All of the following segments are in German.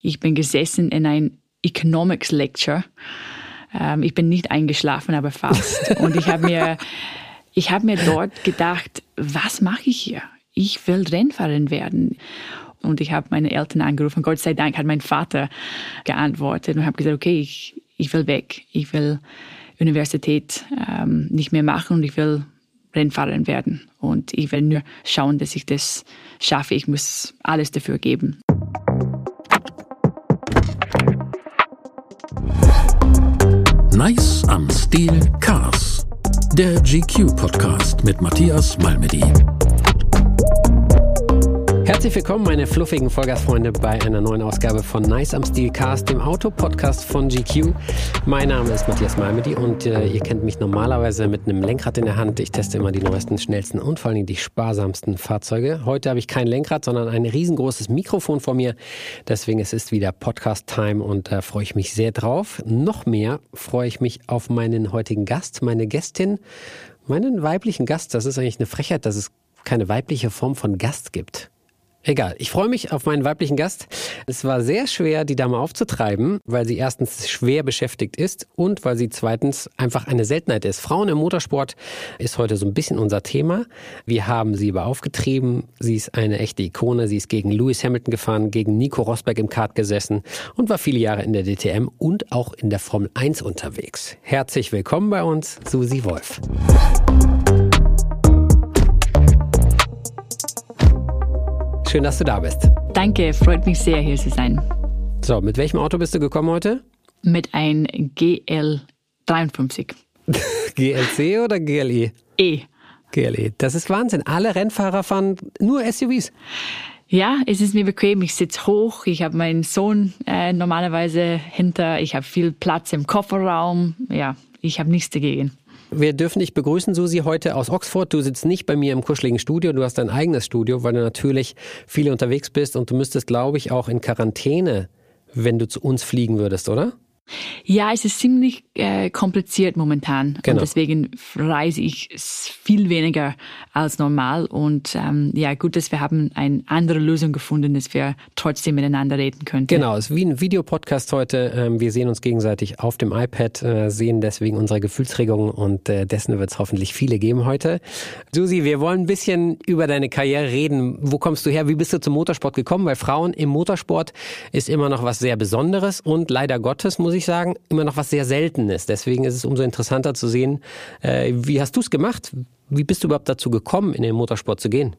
Ich bin gesessen in ein Economics Lecture. Ähm, ich bin nicht eingeschlafen, aber fast. Und ich habe mir, ich habe mir dort gedacht, was mache ich hier? Ich will Rennfahrerin werden. Und ich habe meine Eltern angerufen. Gott sei Dank hat mein Vater geantwortet und habe gesagt, okay, ich, ich will weg. Ich will Universität ähm, nicht mehr machen und ich will Rennfahrerin werden. Und ich will nur schauen, dass ich das schaffe. Ich muss alles dafür geben. Nice am Stil Cars. Der GQ-Podcast mit Matthias Malmedy. Herzlich willkommen, meine fluffigen Vollgasfreunde, bei einer neuen Ausgabe von Nice am Stilcast, dem Auto-Podcast von GQ. Mein Name ist Matthias Malmedy und äh, ihr kennt mich normalerweise mit einem Lenkrad in der Hand. Ich teste immer die neuesten, schnellsten und vor allen Dingen die sparsamsten Fahrzeuge. Heute habe ich kein Lenkrad, sondern ein riesengroßes Mikrofon vor mir. Deswegen es ist wieder Podcast-Time und da äh, freue ich mich sehr drauf. Noch mehr freue ich mich auf meinen heutigen Gast, meine Gästin, meinen weiblichen Gast. Das ist eigentlich eine Frechheit, dass es keine weibliche Form von Gast gibt. Egal, ich freue mich auf meinen weiblichen Gast. Es war sehr schwer, die Dame aufzutreiben, weil sie erstens schwer beschäftigt ist und weil sie zweitens einfach eine Seltenheit ist. Frauen im Motorsport ist heute so ein bisschen unser Thema. Wir haben sie aber aufgetrieben. Sie ist eine echte Ikone. Sie ist gegen Lewis Hamilton gefahren, gegen Nico Rosberg im Kart gesessen und war viele Jahre in der DTM und auch in der Formel 1 unterwegs. Herzlich willkommen bei uns, Susi Wolf. Schön, dass du da bist. Danke, freut mich sehr, hier zu sein. So, mit welchem Auto bist du gekommen heute? Mit einem GL53. GLC oder GLE? E. GLE. Das ist Wahnsinn. Alle Rennfahrer fahren nur SUVs. Ja, es ist mir bequem. Ich sitze hoch. Ich habe meinen Sohn äh, normalerweise hinter. Ich habe viel Platz im Kofferraum. Ja, ich habe nichts dagegen. Wir dürfen dich begrüßen, Susi, heute aus Oxford. Du sitzt nicht bei mir im kuscheligen Studio, du hast dein eigenes Studio, weil du natürlich viel unterwegs bist und du müsstest, glaube ich, auch in Quarantäne, wenn du zu uns fliegen würdest, oder? Ja, es ist ziemlich äh, kompliziert momentan. Genau. Und deswegen reise ich viel weniger als normal. Und ähm, ja, gut, dass wir haben eine andere Lösung gefunden, dass wir trotzdem miteinander reden können. Genau, es ist wie ein Videopodcast heute. Ähm, wir sehen uns gegenseitig auf dem iPad, äh, sehen deswegen unsere Gefühlsregungen und äh, dessen wird es hoffentlich viele geben heute. Susi, wir wollen ein bisschen über deine Karriere reden. Wo kommst du her? Wie bist du zum Motorsport gekommen? Weil Frauen im Motorsport ist immer noch was sehr Besonderes und leider Gottes, muss ich sagen, immer noch was sehr Seltenes. Deswegen ist es umso interessanter zu sehen, äh, wie hast du es gemacht? Wie bist du überhaupt dazu gekommen, in den Motorsport zu gehen?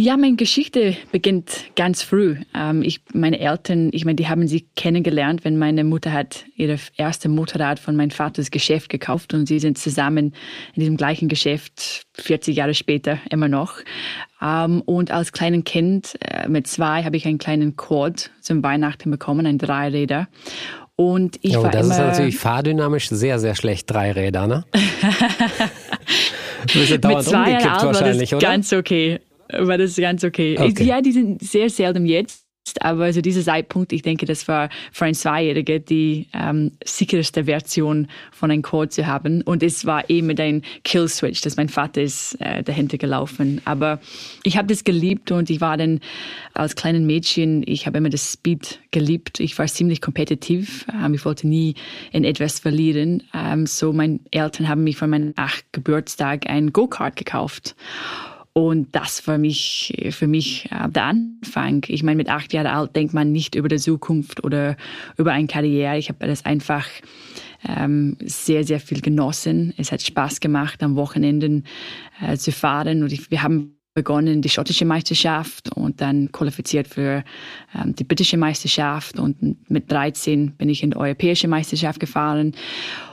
Ja, meine Geschichte beginnt ganz früh. Ähm, ich, meine Eltern, ich meine, die haben sich kennengelernt, wenn meine Mutter hat ihre erste Motorrad von meinem Vaters Geschäft gekauft und sie sind zusammen in diesem gleichen Geschäft 40 Jahre später immer noch. Ähm, und als kleines Kind äh, mit zwei habe ich einen kleinen Quad zum Weihnachten bekommen, ein Dreiräder. Und ich ja, war das immer ist natürlich fahrdynamisch sehr, sehr schlecht, drei Räder, ne? Mit zwei wahrscheinlich, war das oder? ganz okay. War das ganz okay. okay. Ja, die sind sehr selten jetzt aber also dieser Zeitpunkt, ich denke, das war für ein Zweijähriger die ähm, sicherste Version von einem Code zu haben. Und es war eben mit einem Kill-Switch, dass mein Vater ist äh, dahinter gelaufen. Aber ich habe das geliebt und ich war dann als kleines Mädchen, ich habe immer das Speed geliebt. Ich war ziemlich kompetitiv. Ähm, ich wollte nie in etwas verlieren. Ähm, so meine Eltern haben mich von meinem acht Geburtstag ein Go-Kart gekauft. Und das war mich, für mich äh, der Anfang. Ich meine, mit acht Jahren alt denkt man nicht über die Zukunft oder über eine Karriere. Ich habe das einfach ähm, sehr, sehr viel genossen. Es hat Spaß gemacht, am Wochenenden äh, zu fahren. Und ich, wir haben begonnen die schottische Meisterschaft und dann qualifiziert für ähm, die britische Meisterschaft. Und mit 13 bin ich in die europäische Meisterschaft gefahren.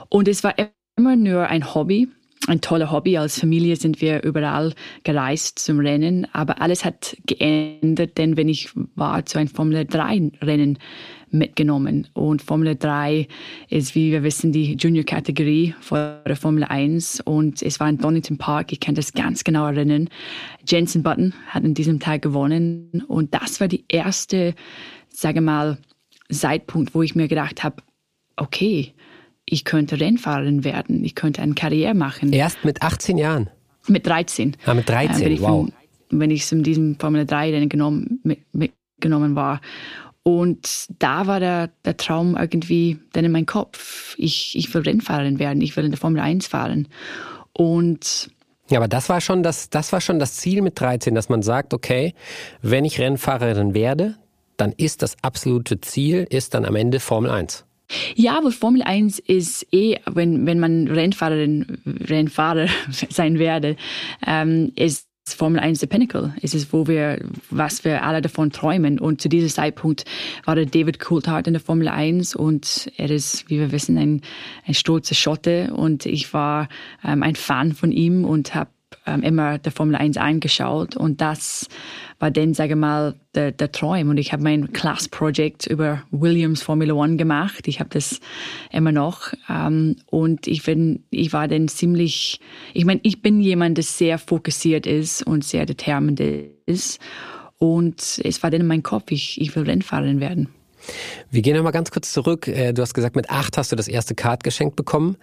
Und es war immer nur ein Hobby ein toller Hobby. Als Familie sind wir überall gereist zum Rennen, aber alles hat geändert, denn wenn ich war zu einem Formel 3 Rennen mitgenommen und Formel 3 ist, wie wir wissen, die Junior-Kategorie vor der Formel 1 und es war in Donington Park, ich kann das ganz genau erinnern. Jensen Button hat an diesem Tag gewonnen und das war die erste, sage mal, Zeitpunkt, wo ich mir gedacht habe, okay, ich könnte Rennfahrerin werden, ich könnte eine Karriere machen. Erst mit 18 Jahren? Mit 13. Ah, mit 13, äh, wow. Von, wenn ich in diesem Formel 3 Rennen genommen, mit, mitgenommen war. Und da war der, der Traum irgendwie dann in meinem Kopf. Ich, ich will Rennfahrerin werden, ich will in der Formel 1 fahren. Und ja, aber das war schon das, das war schon das Ziel mit 13, dass man sagt, okay, wenn ich Rennfahrerin werde, dann ist das absolute Ziel, ist dann am Ende Formel 1. Ja, aber Formel 1 ist eh, wenn, wenn man Rennfahrerin, Rennfahrer sein werde, ähm, ist Formel 1 der Pinnacle. Es ist, wo wir, was wir alle davon träumen. Und zu diesem Zeitpunkt war der David Coulthard in der Formel 1 und er ist, wie wir wissen, ein, ein stolzer Schotte. Und ich war ähm, ein Fan von ihm und habe ähm, immer der Formel 1 eingeschaut und das war dann, sage ich mal, der, der Traum. Und ich habe mein Class-Project über Williams Formula One gemacht. Ich habe das immer noch. Ähm, und ich bin, ich war dann ziemlich, ich meine, ich bin jemand, der sehr fokussiert ist und sehr determined ist. Und es war dann in meinem Kopf, ich, ich will Rennfahrerin werden. Wir gehen nochmal ganz kurz zurück. Äh, du hast gesagt, mit acht hast du das erste Kart geschenkt bekommen.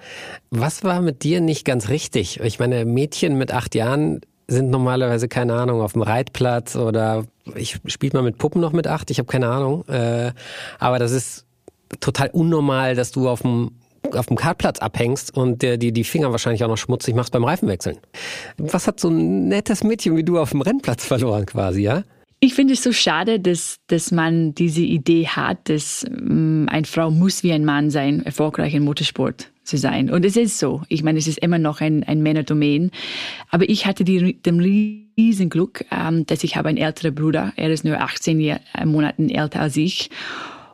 Was war mit dir nicht ganz richtig? Ich meine, Mädchen mit acht Jahren sind normalerweise, keine Ahnung, auf dem Reitplatz oder ich spiele mal mit Puppen noch mit acht, ich habe keine Ahnung. Äh, aber das ist total unnormal, dass du auf dem auf dem Kartplatz abhängst und dir die, die Finger wahrscheinlich auch noch schmutzig machst beim Reifenwechseln. Was hat so ein nettes Mädchen wie du auf dem Rennplatz verloren quasi, ja? Ich finde es so schade, dass, dass man diese Idee hat, dass ähm, eine Frau muss wie ein Mann sein, erfolgreich im Motorsport zu sein. Und es ist so. Ich meine, es ist immer noch ein, ein Männerdomain. Aber ich hatte die, den riesen Glück, ähm, dass ich habe einen älteren Bruder. Er ist nur 18 Jahr, äh, Monaten älter als ich.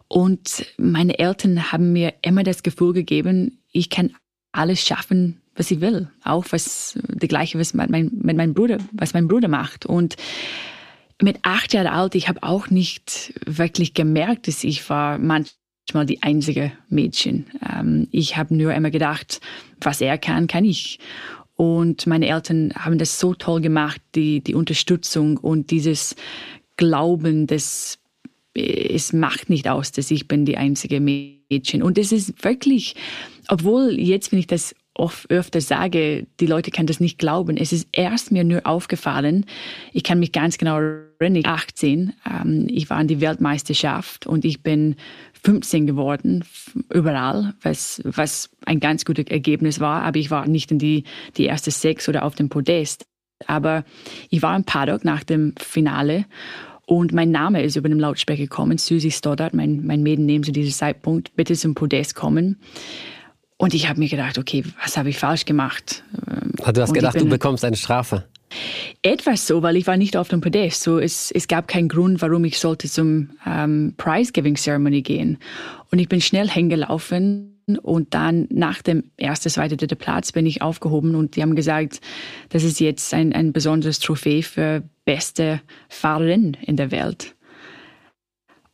Und meine Eltern haben mir immer das Gefühl gegeben, ich kann alles schaffen, was ich will. Auch was, die gleiche, was mein, mein, mein Bruder, was mein Bruder macht. Und mit acht Jahren alt, ich habe auch nicht wirklich gemerkt, dass ich war manchmal die einzige Mädchen. Ähm, ich habe nur immer gedacht, was er kann, kann ich. Und meine Eltern haben das so toll gemacht, die, die Unterstützung und dieses Glauben, dass es macht nicht aus, dass ich bin die einzige Mädchen. Und es ist wirklich, obwohl jetzt, wenn ich das oft öfter sage, die Leute können das nicht glauben. Es ist erst mir nur aufgefallen, ich kann mich ganz genau erinnern, 18, ähm, ich war in die Weltmeisterschaft und ich bin 15 geworden, überall, was, was ein ganz gutes Ergebnis war, aber ich war nicht in die, die erste sechs oder auf dem Podest. Aber ich war im Paddock nach dem Finale und mein Name ist über den Lautsprecher gekommen, Susie Stoddard, mein, mein Mädenname zu diesem Zeitpunkt, bitte zum Podest kommen. Und ich habe mir gedacht, okay, was habe ich falsch gemacht? Ah, du hast gedacht, du bekommst eine Strafe. Etwas so, weil ich war nicht auf dem Podest. So, es, es gab keinen Grund, warum ich sollte zum ähm, Prize-Giving Ceremony gehen. Und ich bin schnell hingelaufen und dann nach dem ersten, zweiten, dritten Platz bin ich aufgehoben und die haben gesagt, das ist jetzt ein, ein besonderes Trophäe für beste Fahrerin in der Welt.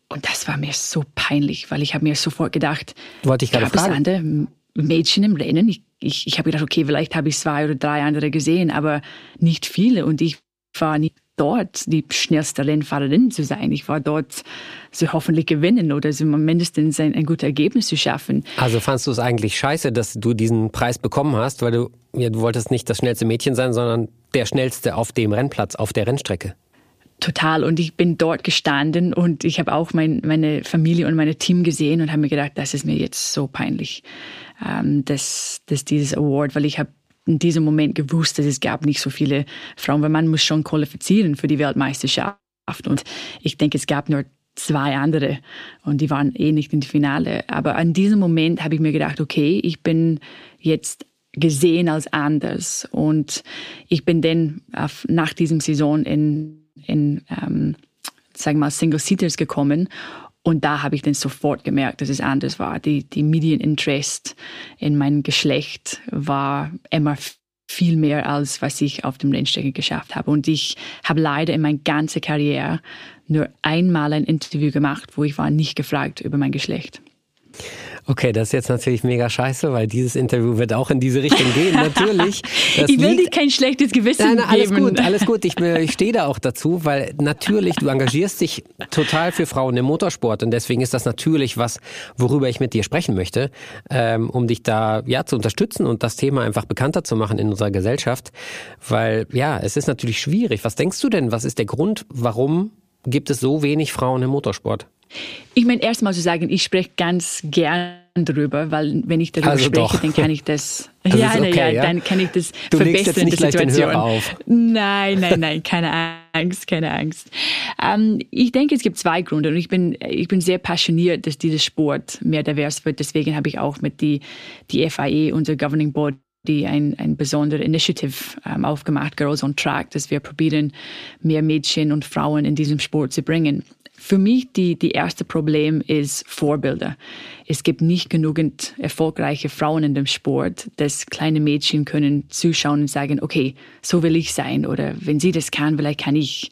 Und das war mir so peinlich, weil ich habe mir sofort gedacht, wollte ich gerade fragen. Mädchen im Rennen. Ich, ich, ich habe gedacht, okay, vielleicht habe ich zwei oder drei andere gesehen, aber nicht viele. Und ich war nicht dort, die schnellste Rennfahrerin zu sein. Ich war dort, so hoffentlich gewinnen oder so mindestens ein, ein gutes Ergebnis zu schaffen. Also fandst du es eigentlich scheiße, dass du diesen Preis bekommen hast, weil du, ja, du wolltest nicht das schnellste Mädchen sein, sondern der schnellste auf dem Rennplatz, auf der Rennstrecke? Total. Und ich bin dort gestanden und ich habe auch mein, meine Familie und mein Team gesehen und habe mir gedacht, das ist mir jetzt so peinlich, ähm, dass, dass dieses Award, weil ich habe in diesem Moment gewusst, dass es gab nicht so viele Frauen, weil man muss schon qualifizieren für die Weltmeisterschaft. Und ich denke, es gab nur zwei andere und die waren eh nicht im Finale. Aber an diesem Moment habe ich mir gedacht, okay, ich bin jetzt gesehen als anders. Und ich bin dann auf, nach diesem Saison in in ähm, sagen wir mal, Single-Seaters gekommen. Und da habe ich dann sofort gemerkt, dass es anders war. Die, die Medieninterest in mein Geschlecht war immer viel mehr als was ich auf dem Rennstrecke geschafft habe. Und ich habe leider in meiner ganzen Karriere nur einmal ein Interview gemacht, wo ich war nicht gefragt über mein Geschlecht. Okay, das ist jetzt natürlich mega scheiße, weil dieses Interview wird auch in diese Richtung gehen, natürlich. Ich will dir kein schlechtes Gewissen nein, nein, alles geben. gut, alles gut. Ich, ich stehe da auch dazu, weil natürlich, du engagierst dich total für Frauen im Motorsport und deswegen ist das natürlich was, worüber ich mit dir sprechen möchte, ähm, um dich da ja zu unterstützen und das Thema einfach bekannter zu machen in unserer Gesellschaft, weil ja, es ist natürlich schwierig. Was denkst du denn, was ist der Grund, warum gibt es so wenig Frauen im Motorsport? Ich meine, erstmal zu sagen, ich spreche ganz gern darüber, weil wenn ich darüber also spreche, doch. dann kann ich das. das ja, okay, ja, ja, dann kann ich das du verbessern jetzt nicht in der Situation. auf. Nein, nein, nein, keine Angst, keine Angst. Ähm, ich denke, es gibt zwei Gründe und ich bin, ich bin sehr passioniert, dass dieser Sport mehr divers wird. Deswegen habe ich auch mit die, die FIE, unser Governing Board, die ein, ein besondere Initiative ähm, aufgemacht, Girls on Track, dass wir probieren, mehr Mädchen und Frauen in diesem Sport zu bringen. Für mich die, die erste Problem ist Vorbilder. Es gibt nicht genügend erfolgreiche Frauen in dem Sport, dass kleine Mädchen können zuschauen und sagen, okay, so will ich sein oder wenn sie das kann, vielleicht kann ich.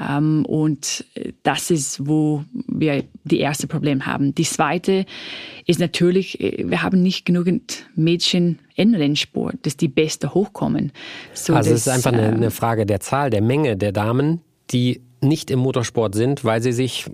Ähm, und das ist, wo wir die erste Problem haben. Die zweite ist natürlich, äh, wir haben nicht genügend Mädchen in Rennsport, dass die Beste hochkommen. So also es ist einfach eine, eine Frage der Zahl, der Menge der Damen, die nicht im Motorsport sind, weil sie sich,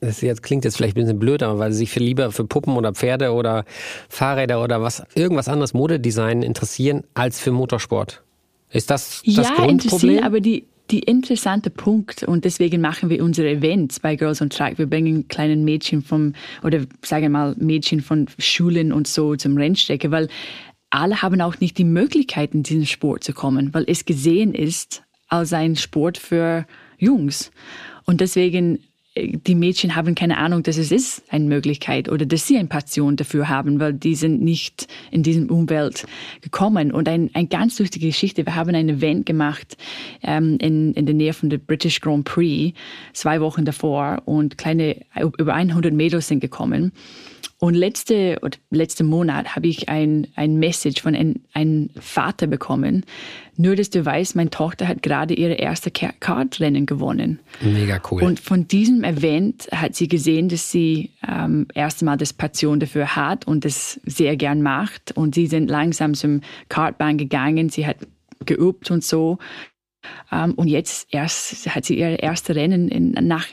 das jetzt klingt jetzt vielleicht ein bisschen blöd, aber weil sie sich für lieber für Puppen oder Pferde oder Fahrräder oder was irgendwas anderes Modedesign interessieren als für Motorsport. Ist das das ja, Grundproblem? aber die die interessante Punkt und deswegen machen wir unsere Events bei Girls on Track. Wir bringen kleinen Mädchen vom oder sagen wir mal Mädchen von Schulen und so zum Rennstrecke, weil alle haben auch nicht die Möglichkeit in diesen Sport zu kommen, weil es gesehen ist als ein Sport für Jungs. Und deswegen, die Mädchen haben keine Ahnung, dass es ist eine Möglichkeit oder dass sie eine Passion dafür haben, weil die sind nicht in diesem Umwelt gekommen. Und ein, eine ganz lustige Geschichte. Wir haben ein Event gemacht ähm, in, in der Nähe von der British Grand Prix zwei Wochen davor und kleine, über 100 Mädels sind gekommen. Und letzte, oder letzte Monat habe ich ein, ein Message von einem ein Vater bekommen. Nur, dass du weißt, meine Tochter hat gerade ihre erste Kartrennen gewonnen. Mega cool. Und von diesem Event hat sie gesehen, dass sie ähm, erst einmal das Passion dafür hat und das sehr gern macht. Und sie sind langsam zum Kartbahn gegangen. Sie hat geübt und so. Ähm, und jetzt erst hat sie ihre erste Rennen in, nach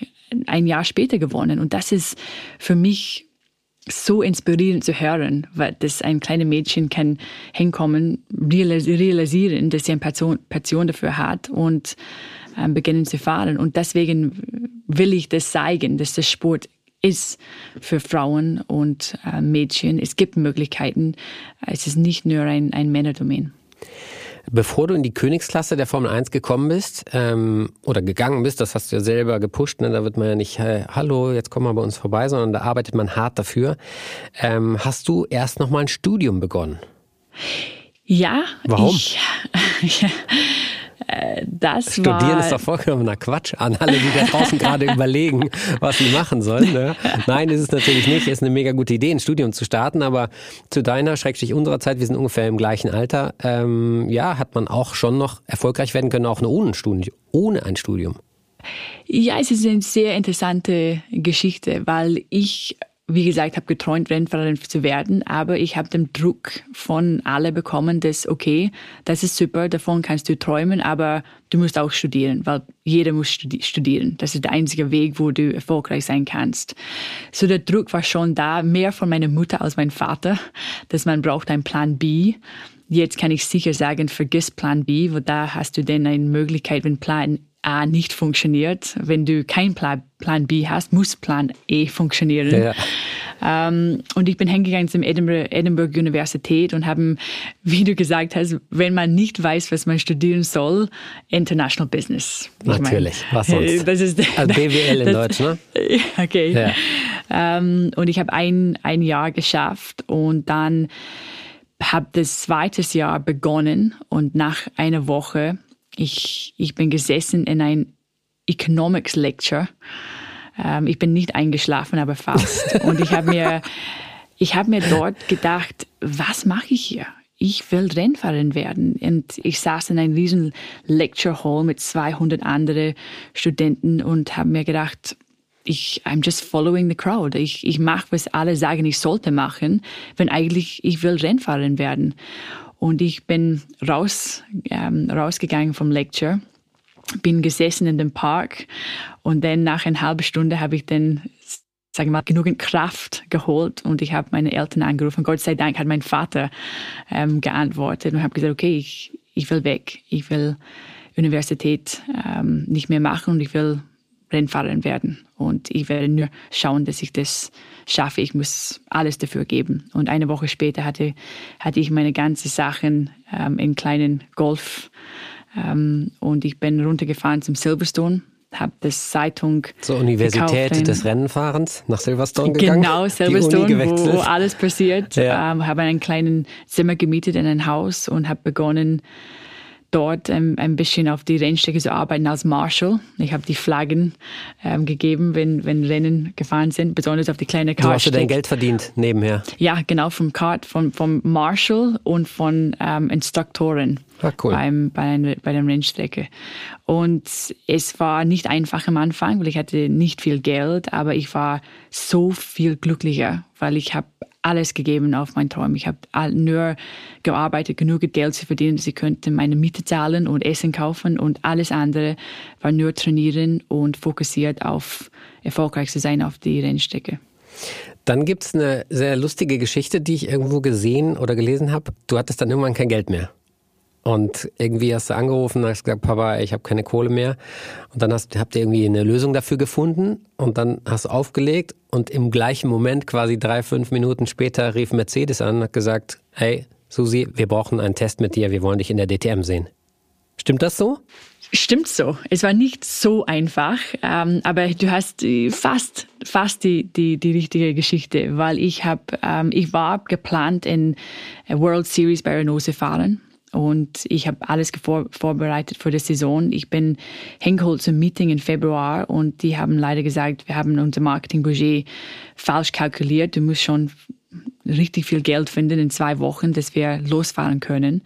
ein Jahr später gewonnen. Und das ist für mich so inspirierend zu hören, weil das ein kleines Mädchen kann hinkommen, realisieren, dass sie eine Passion, dafür hat und ähm, beginnen zu fahren. Und deswegen will ich das zeigen, dass das Sport ist für Frauen und äh, Mädchen. Es gibt Möglichkeiten. Es ist nicht nur ein, ein Männerdomain. Bevor du in die Königsklasse der Formel 1 gekommen bist ähm, oder gegangen bist, das hast du ja selber gepusht, ne? da wird man ja nicht, äh, hallo, jetzt komm mal bei uns vorbei, sondern da arbeitet man hart dafür. Ähm, hast du erst noch mal ein Studium begonnen? Ja. Warum? Ich, Äh, das Studieren war, ist doch vollkommener Quatsch an alle, die da draußen gerade überlegen, was sie machen sollen. Ne? Nein, ist es natürlich nicht. Ist eine mega gute Idee, ein Studium zu starten, aber zu deiner, schrägstrich unserer Zeit, wir sind ungefähr im gleichen Alter, ähm, ja, hat man auch schon noch erfolgreich werden können, auch ohne ein Studium. Ohne ein Studium. Ja, es ist eine sehr interessante Geschichte, weil ich wie gesagt, habe geträumt, Rennfahrerin zu werden, aber ich habe den Druck von alle bekommen, dass, okay, das ist super, davon kannst du träumen, aber du musst auch studieren, weil jeder muss studieren. Das ist der einzige Weg, wo du erfolgreich sein kannst. So der Druck war schon da, mehr von meiner Mutter als mein Vater, dass man braucht einen Plan B. Jetzt kann ich sicher sagen, vergiss Plan B, weil da hast du dann eine Möglichkeit, wenn Plan A nicht funktioniert. Wenn du keinen Plan, Plan B hast, muss Plan E funktionieren. Ja. Ähm, und ich bin hingegangen zum Edinburgh, Edinburgh Universität und haben, wie du gesagt hast, wenn man nicht weiß, was man studieren soll, International Business. Ich Natürlich, mein, was sonst? Das ist, also BWL in das, Deutsch, ne? Okay. Ja. Ähm, und ich habe ein, ein Jahr geschafft und dann habe das zweite Jahr begonnen und nach einer Woche ich, ich bin gesessen in ein Economics Lecture. Ähm, ich bin nicht eingeschlafen, aber fast. Und ich habe mir, ich habe mir dort gedacht, was mache ich hier? Ich will Rennfahrerin werden. Und ich saß in einem riesen Lecture Hall mit 200 anderen Studenten und habe mir gedacht, ich, I'm just following the crowd. Ich, ich mache, was alle sagen, ich sollte machen, wenn eigentlich ich will Rennfahrerin werden. Und ich bin raus, ähm, rausgegangen vom Lecture, bin gesessen in dem Park und dann nach einer halben Stunde habe ich dann sage mal, genügend Kraft geholt und ich habe meine Eltern angerufen. Gott sei Dank hat mein Vater ähm, geantwortet und habe gesagt, okay, ich, ich will weg. Ich will Universität ähm, nicht mehr machen und ich will Rennfahrerin werden. Und ich werde nur schauen, dass ich das schaffe. Ich muss alles dafür geben. Und eine Woche später hatte, hatte ich meine ganzen Sachen ähm, in kleinen Golf. Ähm, und ich bin runtergefahren zum Silverstone habe das Zeitung zur Universität gekauft, des Rennenfahrens nach Silverstone gegangen. Genau, Silverstone, wo, wo, alles passiert. Ja. Ähm, habe einen kleinen Zimmer gemietet in ein Haus und habe begonnen dort ein, ein bisschen auf die Rennstrecke zu arbeiten als Marshal. Ich habe die Flaggen ähm, gegeben, wenn, wenn Rennen gefahren sind, besonders auf die kleine Karte. Du hast du dein Geld verdient nebenher? Ja, genau, vom Kart, vom, vom Marshal und von ähm, Instruktoren ah, cool. beim, bei, bei der Rennstrecke. Und es war nicht einfach am Anfang, weil ich hatte nicht viel Geld, aber ich war so viel glücklicher, weil ich habe alles gegeben auf meinen Traum. Ich habe nur gearbeitet, genug Geld zu verdienen, dass ich könnte meine Miete zahlen und Essen kaufen und alles andere war nur trainieren und fokussiert auf erfolgreich zu sein auf die Rennstrecke. Dann gibt es eine sehr lustige Geschichte, die ich irgendwo gesehen oder gelesen habe. Du hattest dann irgendwann kein Geld mehr. Und irgendwie hast du angerufen und hast gesagt, Papa, ich habe keine Kohle mehr. Und dann hast, habt ihr irgendwie eine Lösung dafür gefunden und dann hast du aufgelegt und im gleichen Moment, quasi drei, fünf Minuten später, rief Mercedes an und hat gesagt, hey, Susi, wir brauchen einen Test mit dir, wir wollen dich in der DTM sehen. Stimmt das so? Stimmt so. Es war nicht so einfach, ähm, aber du hast äh, fast, fast die, die, die richtige Geschichte, weil ich habe, ähm, ich war geplant in World Series bei Renault zu fahren und ich habe alles vor, vorbereitet für die Saison. Ich bin hingeholt zum Meeting im Februar und die haben leider gesagt, wir haben unser Marketingbudget falsch kalkuliert. Du musst schon richtig viel Geld finden in zwei Wochen, dass wir losfahren können.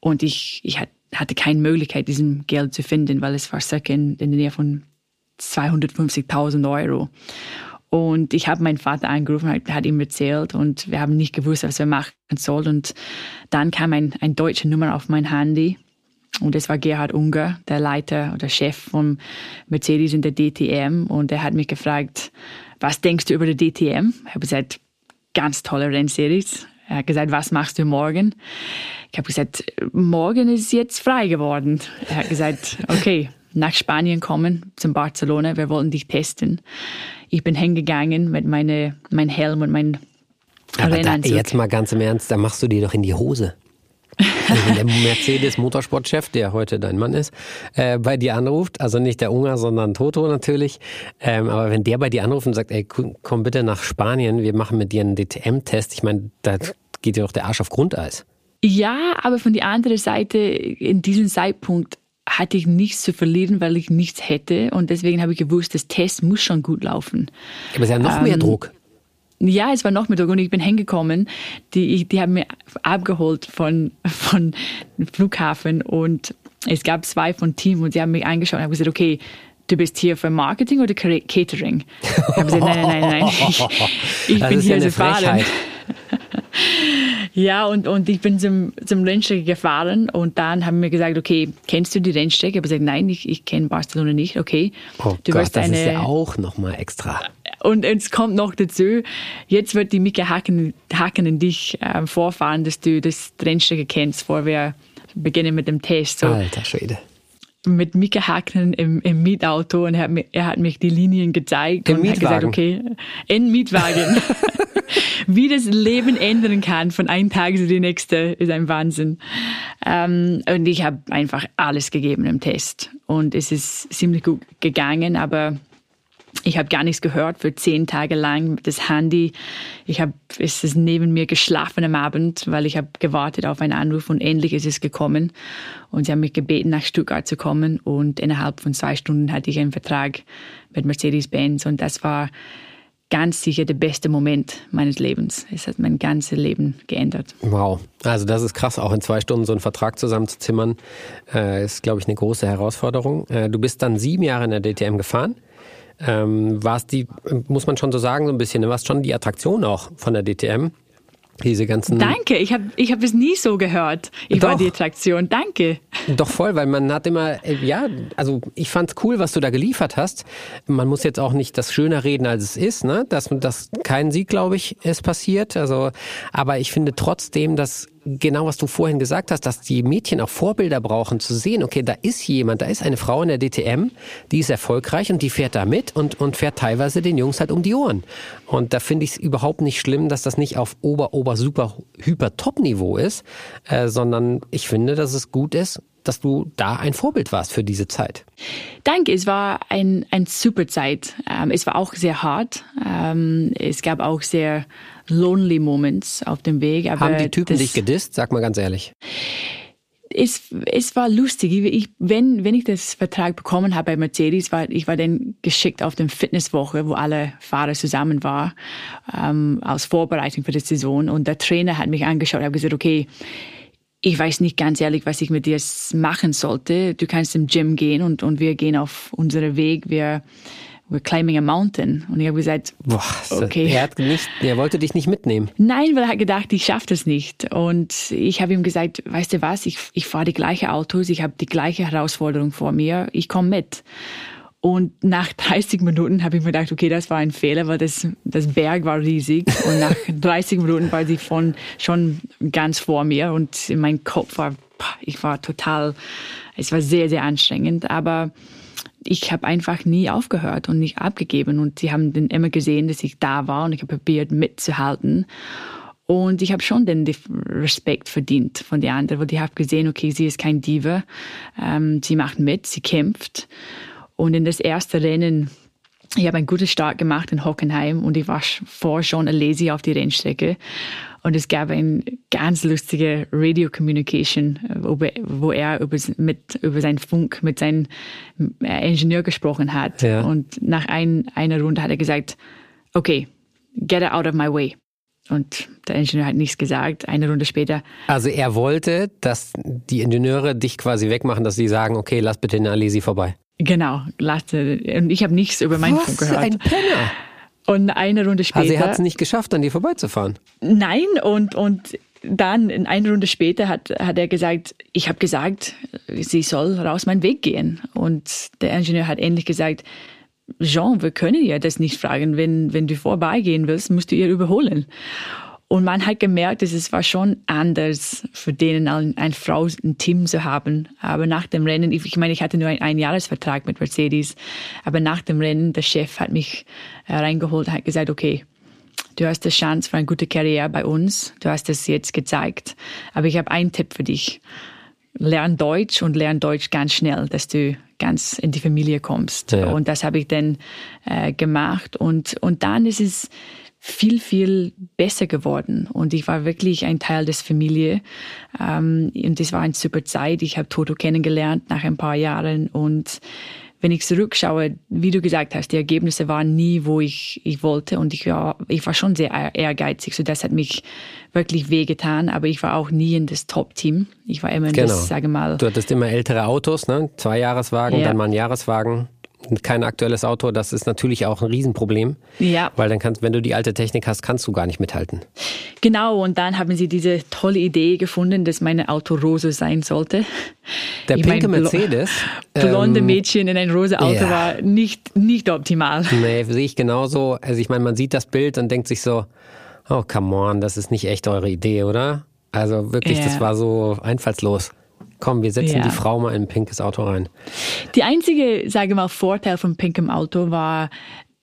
Und ich, ich hatte keine Möglichkeit, diesen Geld zu finden, weil es war circa in, in der Nähe von 250.000 Euro. Und ich habe meinen Vater angerufen, hat, hat ihm erzählt und wir haben nicht gewusst, was wir machen sollen. Und dann kam ein, ein deutsche Nummer auf mein Handy und es war Gerhard Unger, der Leiter oder Chef von Mercedes in der DTM. Und er hat mich gefragt, was denkst du über die DTM? Ich habe gesagt, ganz tolle Rennseries. Er hat gesagt, was machst du morgen? Ich habe gesagt, morgen ist jetzt frei geworden. Er hat gesagt, okay, nach Spanien kommen, zum Barcelona, wir wollen dich testen ich bin hingegangen mit meine, mein Helm und mein Aber da, jetzt mal ganz im Ernst, da machst du dir doch in die Hose. Also der Mercedes-Motorsportchef, der heute dein Mann ist, äh, bei dir anruft, also nicht der Unger, sondern Toto natürlich, ähm, aber wenn der bei dir anruft und sagt, ey, komm bitte nach Spanien, wir machen mit dir einen DTM-Test, ich meine, da geht dir doch der Arsch auf Grundeis. Ja, aber von der anderen Seite, in diesem Zeitpunkt hatte ich nichts zu verlieren, weil ich nichts hätte. Und deswegen habe ich gewusst, das Test muss schon gut laufen. Aber es ist ja noch ähm, mehr Druck. Ja, es war noch mehr Druck und ich bin hingekommen. Die, die haben mir abgeholt von, von Flughafen und es gab zwei von Team und sie haben mich angeschaut und haben gesagt, okay, du bist hier für Marketing oder Catering? Ich habe gesagt, nein, nein, nein, nein. Ich, ich bin hier zu fahren. Ja, und, und ich bin zum, zum Rennstrecke gefahren und dann haben wir gesagt, okay, kennst du die Rennstrecke? Ich habe gesagt, nein, ich, ich kenne Barcelona nicht. Okay, oh du Gott, wirst das eine, ist ja auch nochmal extra. Und es kommt noch dazu, jetzt wird die Mika Haken, Haken in dich äh, vorfahren, dass du das Rennstrecke kennst, bevor wir beginnen mit dem Test. So. Alter Schwede mit Mika Hacknen im, im Mietauto und er hat, mir, er hat mich die Linien gezeigt Im und Mietwagen. hat gesagt, okay, in Mietwagen. Wie das Leben ändern kann von einem Tag zu den nächsten, ist ein Wahnsinn. Ähm, und ich habe einfach alles gegeben im Test. Und es ist ziemlich gut gegangen, aber ich habe gar nichts gehört für zehn Tage lang. Das Handy, ich habe, es ist neben mir geschlafen am Abend, weil ich habe gewartet auf einen Anruf und endlich ist es gekommen. Und sie haben mich gebeten, nach Stuttgart zu kommen und innerhalb von zwei Stunden hatte ich einen Vertrag mit Mercedes-Benz und das war ganz sicher der beste Moment meines Lebens. Es hat mein ganzes Leben geändert. Wow, also das ist krass, auch in zwei Stunden so einen Vertrag zusammenzuzimmern, äh, ist, glaube ich, eine große Herausforderung. Äh, du bist dann sieben Jahre in der DTM gefahren. Ähm, war es die, muss man schon so sagen, so ein bisschen, war es schon die Attraktion auch von der DTM? Diese ganzen. Danke, ich habe ich hab es nie so gehört. Ich Doch. war die Attraktion. Danke. Doch voll, weil man hat immer, äh, ja, also ich fand's cool, was du da geliefert hast. Man muss jetzt auch nicht das schöner reden, als es ist, ne? Dass das kein Sieg, glaube ich, ist passiert. Also, aber ich finde trotzdem, dass genau was du vorhin gesagt hast, dass die Mädchen auch Vorbilder brauchen, zu sehen, okay, da ist jemand, da ist eine Frau in der DTM, die ist erfolgreich und die fährt da mit und, und fährt teilweise den Jungs halt um die Ohren. Und da finde ich es überhaupt nicht schlimm, dass das nicht auf ober, ober, super, hyper Top-Niveau ist, äh, sondern ich finde, dass es gut ist, dass du da ein Vorbild warst für diese Zeit. Danke, es war ein, ein super Zeit. Ähm, es war auch sehr hart. Ähm, es gab auch sehr lonely Moments auf dem Weg. Haben die Typen dich gedisst? Sag mal ganz ehrlich. Es, es war lustig. Ich, wenn, wenn ich das Vertrag bekommen habe bei Mercedes, war ich war dann geschickt auf den Fitnesswoche, wo alle Fahrer zusammen waren, ähm, als Vorbereitung für die Saison. Und der Trainer hat mich angeschaut und hat gesagt, okay, ich weiß nicht ganz ehrlich, was ich mit dir machen sollte. Du kannst im Gym gehen und, und wir gehen auf unseren Weg. Wir, we're climbing a mountain. Und ich habe gesagt, Boah, okay. Er, hat nicht, er wollte dich nicht mitnehmen. Nein, weil er hat gedacht, ich schaffe das nicht. Und ich habe ihm gesagt, weißt du was, ich, ich fahre die gleichen Autos, ich habe die gleiche Herausforderung vor mir, ich komme mit. Und nach 30 Minuten habe ich mir gedacht, okay, das war ein Fehler, weil das, das Berg war riesig. Und nach 30 Minuten war sie von, schon ganz vor mir und mein Kopf war, ich war total, es war sehr, sehr anstrengend. Aber ich habe einfach nie aufgehört und nicht abgegeben. Und sie haben dann immer gesehen, dass ich da war und ich habe probiert mitzuhalten. Und ich habe schon den Respekt verdient von den anderen, weil ich habe gesehen, okay, sie ist kein Diva, ähm, sie macht mit, sie kämpft. Und in das erste Rennen, ich habe einen guten Start gemacht in Hockenheim und ich war vor schon lazy auf die Rennstrecke. Und es gab ein ganz lustige Radio Communication, wo er über, mit, über seinen Funk mit seinem äh, Ingenieur gesprochen hat. Ja. Und nach ein, einer Runde hat er gesagt, okay, get out of my way. Und der Ingenieur hat nichts gesagt. Eine Runde später. Also er wollte, dass die Ingenieure dich quasi wegmachen, dass sie sagen, okay, lass bitte den Alesi vorbei. Genau, lasse. Und ich habe nichts über meinen Funk gehört. ein Penner. Und eine Runde später. Also er hat es nicht geschafft, an dir vorbeizufahren. Nein, und, und dann in eine Runde später hat, hat er gesagt, ich habe gesagt, sie soll raus meinen Weg gehen. Und der Ingenieur hat endlich gesagt, Jean, wir können ja das nicht fragen. Wenn, wenn du vorbeigehen willst, musst du ihr überholen. Und man hat gemerkt, dass es war schon anders für denen, ein, eine Frau ein Team zu haben. Aber nach dem Rennen, ich meine, ich hatte nur einen Einjahresvertrag mit Mercedes, aber nach dem Rennen, der Chef hat mich äh, reingeholt und hat gesagt, okay, du hast die Chance für eine gute Karriere bei uns, du hast es jetzt gezeigt, aber ich habe einen Tipp für dich. Lern Deutsch und lern Deutsch ganz schnell, dass du ganz in die Familie kommst. Ja. Und das habe ich dann äh, gemacht. Und, und dann ist es, viel, viel besser geworden. Und ich war wirklich ein Teil des Familie. Ähm, und das war eine super Zeit. Ich habe Toto kennengelernt nach ein paar Jahren. Und wenn ich zurückschaue, wie du gesagt hast, die Ergebnisse waren nie, wo ich, ich wollte. Und ich war, ich war schon sehr ehrgeizig. So das hat mich wirklich wehgetan. Aber ich war auch nie in das Top-Team. Ich war immer in genau. das, sage mal. Du hattest immer ältere Autos, ne? Zwei Jahreswagen, ja. dann mal ein Jahreswagen kein aktuelles Auto, das ist natürlich auch ein Riesenproblem. Ja. Weil dann kannst, wenn du die alte Technik hast, kannst du gar nicht mithalten. Genau, und dann haben sie diese tolle Idee gefunden, dass mein Auto rosa sein sollte. Der ich pinke mein, Mercedes. Blonde ähm, Mädchen in ein rosa Auto ja. war nicht, nicht optimal. Nee, sehe ich genauso. Also ich meine, man sieht das Bild und denkt sich so, oh come on, das ist nicht echt eure Idee, oder? Also wirklich, ja. das war so einfallslos. Komm, wir setzen ja. die Frau mal in ein pinkes Auto rein. Die einzige, sage ich mal, Vorteil von pinkem Auto war,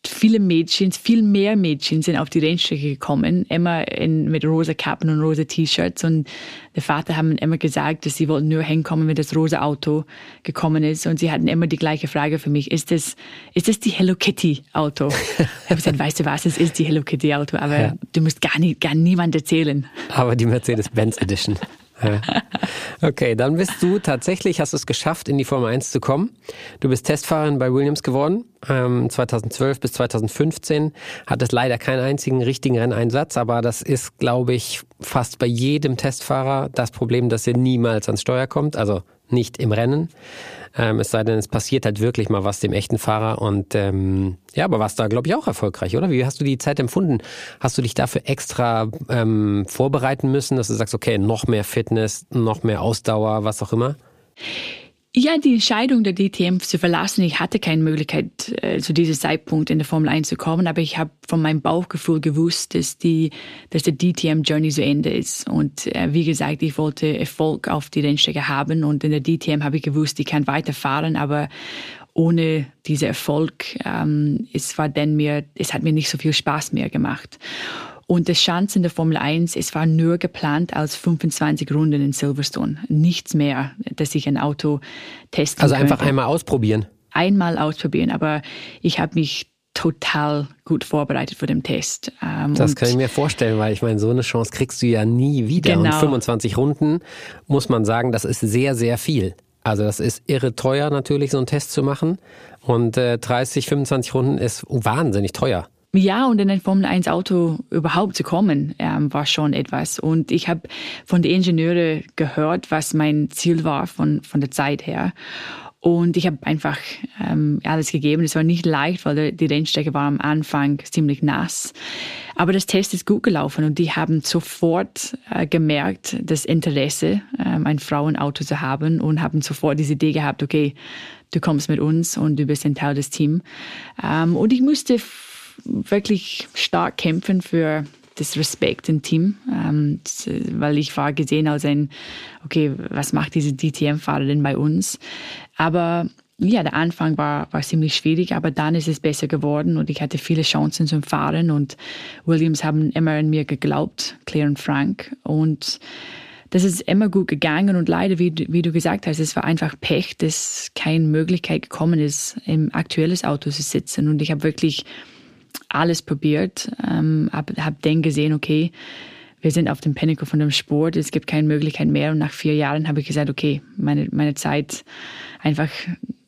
viele Mädchen, viel mehr Mädchen sind auf die Rennstrecke gekommen, immer in, mit rosa Kappen und rosa T-Shirts und der Vater haben immer gesagt, dass sie wollten nur hinkommen, wenn das rosa Auto gekommen ist und sie hatten immer die gleiche Frage für mich, ist das, ist das die Hello Kitty Auto? ich habe gesagt, weißt du was, es ist die Hello Kitty Auto, aber ja. du musst gar nicht, gar niemand erzählen. Aber die Mercedes-Benz Edition. Okay, dann bist du tatsächlich, hast es geschafft, in die Formel 1 zu kommen. Du bist Testfahrerin bei Williams geworden, ähm, 2012 bis 2015. Hattest leider keinen einzigen richtigen Renneinsatz, aber das ist, glaube ich, fast bei jedem Testfahrer das Problem, dass er niemals ans Steuer kommt, also nicht im Rennen. Ähm, es sei denn, es passiert halt wirklich mal was dem echten Fahrer. Und ähm, ja, aber warst da, glaube ich, auch erfolgreich, oder? Wie hast du die Zeit empfunden? Hast du dich dafür extra ähm, vorbereiten müssen, dass du sagst, okay, noch mehr Fitness, noch mehr Ausdauer, was auch immer? Ja, die Entscheidung der DTM zu verlassen, ich hatte keine Möglichkeit, äh, zu diesem Zeitpunkt in der Formel 1 zu kommen, aber ich habe von meinem Bauchgefühl gewusst, dass, die, dass der DTM-Journey zu Ende ist. Und äh, wie gesagt, ich wollte Erfolg auf die Rennstrecke haben und in der DTM habe ich gewusst, ich kann weiterfahren, aber ohne diesen Erfolg, ähm, es war dann mir, es hat mir nicht so viel Spaß mehr gemacht. Und das Chance in der Formel 1, es war nur geplant als 25 Runden in Silverstone. Nichts mehr, dass ich ein Auto testen Also einfach einmal ausprobieren. Einmal ausprobieren, aber ich habe mich total gut vorbereitet für den Test. Ähm, das kann ich mir vorstellen, weil ich meine, so eine Chance kriegst du ja nie wieder. Genau. Und 25 Runden muss man sagen, das ist sehr, sehr viel. Also das ist irre teuer natürlich, so einen Test zu machen. Und äh, 30, 25 Runden ist wahnsinnig teuer. Ja, und in ein Formel 1 Auto überhaupt zu kommen, ähm, war schon etwas. Und ich habe von den Ingenieuren gehört, was mein Ziel war von, von der Zeit her. Und ich habe einfach ähm, alles gegeben. Es war nicht leicht, weil die Rennstrecke war am Anfang ziemlich nass. Aber das Test ist gut gelaufen und die haben sofort äh, gemerkt, das Interesse, ähm, ein Frauenauto zu haben und haben sofort diese Idee gehabt, okay, du kommst mit uns und du bist ein Teil des Teams. Ähm, und ich musste wirklich stark kämpfen für das Respekt im Team, ähm, weil ich war gesehen als ein, okay, was macht diese DTM-Fahrerin bei uns? Aber ja, der Anfang war, war ziemlich schwierig, aber dann ist es besser geworden und ich hatte viele Chancen zum Fahren und Williams haben immer an mir geglaubt, Claire und Frank. Und das ist immer gut gegangen und leider, wie, wie du gesagt hast, es war einfach Pech, dass keine Möglichkeit gekommen ist, im aktuelles Auto zu sitzen. Und ich habe wirklich alles probiert, ähm, habe hab dann gesehen, okay, wir sind auf dem Pinnacle von dem Sport, es gibt keine Möglichkeit mehr. Und nach vier Jahren habe ich gesagt, okay, meine, meine Zeit einfach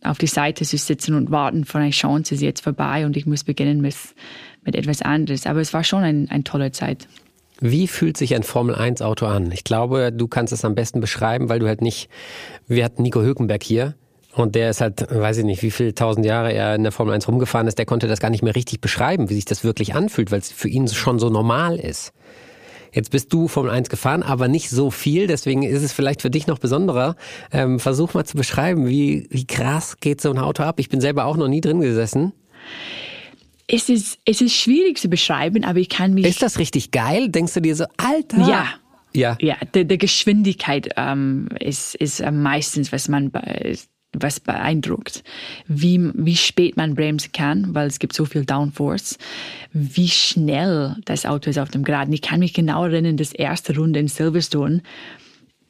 auf die Seite zu sitzen und warten von einer Chance ist jetzt vorbei und ich muss beginnen mit, mit etwas anderes. Aber es war schon ein, eine tolle Zeit. Wie fühlt sich ein Formel 1 Auto an? Ich glaube, du kannst es am besten beschreiben, weil du halt nicht, wir hatten Nico Hülkenberg hier, und der ist halt, weiß ich nicht, wie viele tausend Jahre er in der Formel 1 rumgefahren ist, der konnte das gar nicht mehr richtig beschreiben, wie sich das wirklich anfühlt, weil es für ihn schon so normal ist. Jetzt bist du Formel 1 gefahren, aber nicht so viel, deswegen ist es vielleicht für dich noch besonderer. Ähm, versuch mal zu beschreiben, wie, wie krass geht so ein Auto ab. Ich bin selber auch noch nie drin gesessen. Es ist, es ist schwierig zu beschreiben, aber ich kann mich. Ist das richtig geil? Denkst du dir so, Alter? Ja. Ja, ja, der, der Geschwindigkeit ähm, ist, ist meistens, was man bei, was beeindruckt, wie, wie spät man bremsen kann, weil es gibt so viel Downforce, wie schnell das Auto ist auf dem Geraden. Ich kann mich genau erinnern, das erste Runde in Silverstone,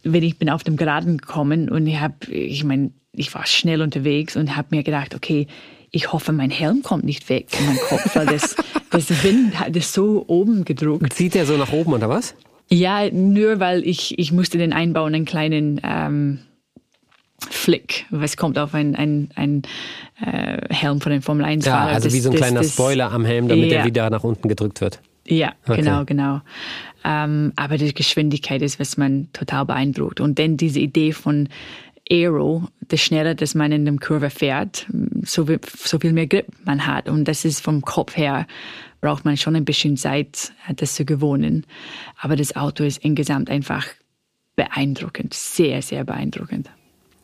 wenn ich bin auf dem Geraden gekommen und ich habe, ich meine, ich war schnell unterwegs und habe mir gedacht, okay, ich hoffe, mein Helm kommt nicht weg von meinem Kopf, weil das, das Wind hat das so oben gedruckt. Zieht der so nach oben oder was? Ja, nur weil ich, ich musste den einbauen, einen kleinen ähm, Flick, was kommt auf ein, ein, ein äh, Helm von den Formel 1 Fahrern. Ja, also das, wie so ein das, kleiner das, Spoiler am Helm, damit ja. er wieder nach unten gedrückt wird. Ja, okay. genau, genau. Ähm, aber die Geschwindigkeit ist, was man total beeindruckt. Und dann diese Idee von Aero, das schneller, dass man in der Kurve fährt, so, viel, so viel mehr Grip man hat. Und das ist vom Kopf her, braucht man schon ein bisschen Zeit, das zu gewohnen. Aber das Auto ist insgesamt einfach beeindruckend, sehr, sehr beeindruckend.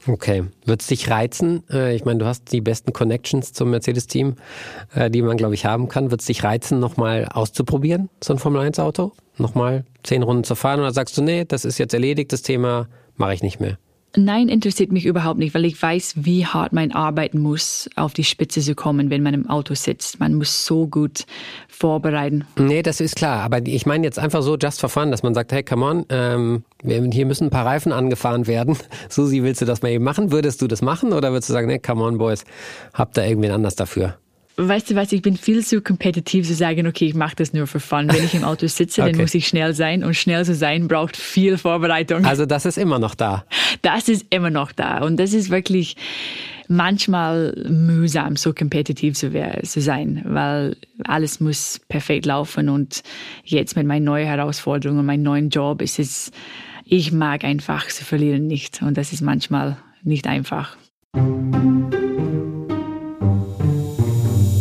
Okay. Wird es dich reizen? Äh, ich meine, du hast die besten Connections zum Mercedes-Team, äh, die man, glaube ich, haben kann. Wird es dich reizen, nochmal auszuprobieren, so ein Formel-1-Auto? Nochmal zehn Runden zu fahren? Oder sagst du, nee, das ist jetzt erledigt, das Thema mache ich nicht mehr? Nein, interessiert mich überhaupt nicht, weil ich weiß, wie hart man arbeiten muss, auf die Spitze zu kommen, wenn man im Auto sitzt. Man muss so gut vorbereiten. Nee, das ist klar. Aber ich meine jetzt einfach so just for fun, dass man sagt, hey, come on, ähm, hier müssen ein paar Reifen angefahren werden. Susi, willst du das mal eben machen? Würdest du das machen? Oder würdest du sagen, hey, come on, Boys, habt da irgendwen anders dafür? Weißt du was, ich bin viel zu kompetitiv zu sagen, okay, ich mache das nur für Fun. Wenn ich im Auto sitze, okay. dann muss ich schnell sein und schnell zu sein braucht viel Vorbereitung. Also das ist immer noch da. Das ist immer noch da und das ist wirklich manchmal mühsam, so kompetitiv zu, zu sein, weil alles muss perfekt laufen und jetzt mit meinen neuen Herausforderungen, meinem neuen Job ist es, ich mag einfach zu verlieren nicht und das ist manchmal nicht einfach.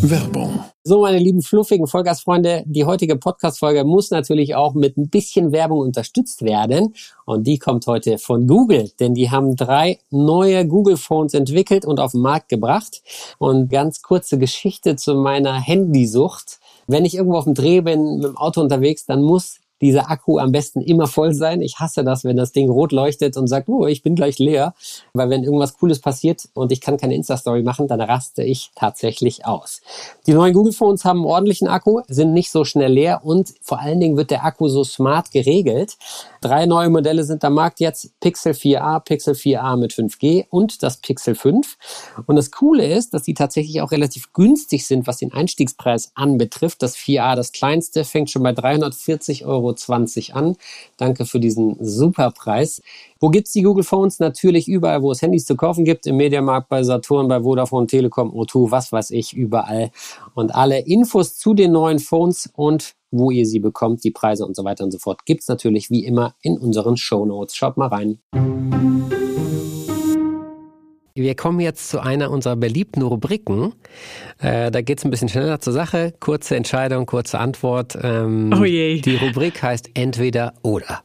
Werbung So, meine lieben fluffigen Vollgasfreunde, die heutige Podcast-Folge muss natürlich auch mit ein bisschen Werbung unterstützt werden. Und die kommt heute von Google, denn die haben drei neue Google Phones entwickelt und auf den Markt gebracht. Und ganz kurze Geschichte zu meiner Handysucht. Wenn ich irgendwo auf dem Dreh bin, mit dem Auto unterwegs, dann muss dieser Akku am besten immer voll sein. Ich hasse das, wenn das Ding rot leuchtet und sagt, oh, ich bin gleich leer. Weil wenn irgendwas Cooles passiert und ich kann keine Insta-Story machen, dann raste ich tatsächlich aus. Die neuen Google Phones haben einen ordentlichen Akku, sind nicht so schnell leer und vor allen Dingen wird der Akku so smart geregelt. Drei neue Modelle sind am Markt jetzt. Pixel 4a, Pixel 4a mit 5G und das Pixel 5. Und das Coole ist, dass die tatsächlich auch relativ günstig sind, was den Einstiegspreis anbetrifft. Das 4a, das kleinste, fängt schon bei 340 Euro Euro an. Danke für diesen super Preis. Wo gibt's die Google Phones? Natürlich überall, wo es Handys zu kaufen gibt. Im Mediamarkt, bei Saturn, bei Vodafone, Telekom, O2, was weiß ich, überall. Und alle Infos zu den neuen Phones und wo ihr sie bekommt, die Preise und so weiter und so fort, gibt's natürlich wie immer in unseren Show Notes. Schaut mal rein. Wir kommen jetzt zu einer unserer beliebten Rubriken. Äh, da geht es ein bisschen schneller zur Sache. Kurze Entscheidung, kurze Antwort. Ähm, oh je. Die Rubrik heißt Entweder oder.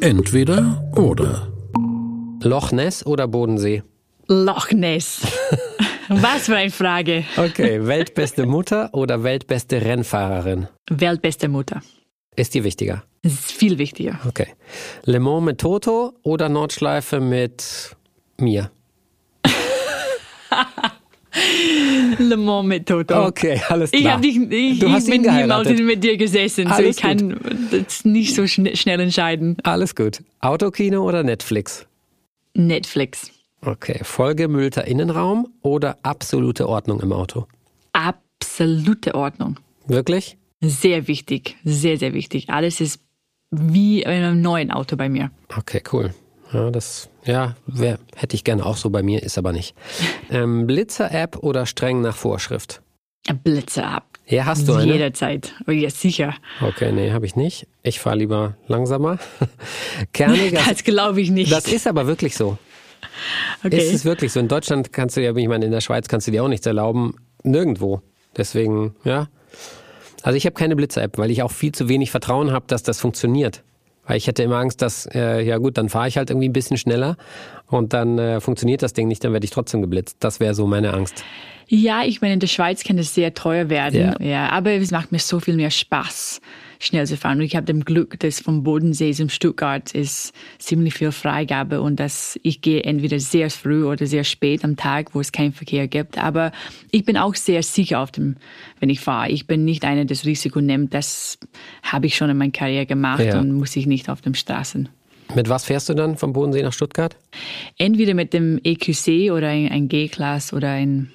Entweder oder. Loch Ness oder Bodensee? Loch Ness. Was für eine Frage. Okay, weltbeste Mutter oder weltbeste Rennfahrerin? Weltbeste Mutter. Ist die wichtiger? ist viel wichtiger. Okay. Le Mans mit Toto oder Nordschleife mit mir. Le Mans mit Toto. Okay, alles klar. Ich, hab dich, ich, du hast ich bin niemals mit dir gesessen, alles so ich gut. kann das nicht so schn schnell entscheiden. Alles gut. Autokino oder Netflix? Netflix. Okay, vollgemüllter Innenraum oder absolute Ordnung im Auto? Absolute Ordnung. Wirklich? Sehr wichtig, sehr, sehr wichtig. Alles ist wie in einem neuen Auto bei mir. Okay, cool. Ja, das ja, wär, hätte ich gerne auch so bei mir, ist aber nicht. Ähm, Blitzer-App oder streng nach Vorschrift? Blitzer-App. Ja, hast du eine? Jederzeit. Oh ja, sicher. Okay, nee, habe ich nicht. Ich fahre lieber langsamer. Kerniger. das glaube ich nicht. Das ist aber wirklich so. Okay. Ist es wirklich so? In Deutschland kannst du ja, ich meine, in der Schweiz kannst du dir auch nichts erlauben. Nirgendwo. Deswegen, ja. Also ich habe keine Blitzer-App, weil ich auch viel zu wenig Vertrauen habe, dass das funktioniert. Weil ich hätte immer Angst, dass, äh, ja gut, dann fahre ich halt irgendwie ein bisschen schneller und dann äh, funktioniert das Ding nicht, dann werde ich trotzdem geblitzt. Das wäre so meine Angst. Ja, ich meine, in der Schweiz kann es sehr teuer werden. Ja. ja, aber es macht mir so viel mehr Spaß schnell zu fahren. Und ich habe dem Glück, dass vom Bodensee zum Stuttgart ist ziemlich viel Freigabe und dass ich gehe entweder sehr früh oder sehr spät am Tag, wo es keinen Verkehr gibt. Aber ich bin auch sehr sicher auf dem, wenn ich fahre. Ich bin nicht einer, der das Risiko nimmt. Das habe ich schon in meiner Karriere gemacht ja. und muss ich nicht auf den Straßen. Mit was fährst du dann vom Bodensee nach Stuttgart? Entweder mit dem EQC oder ein G-Class oder ein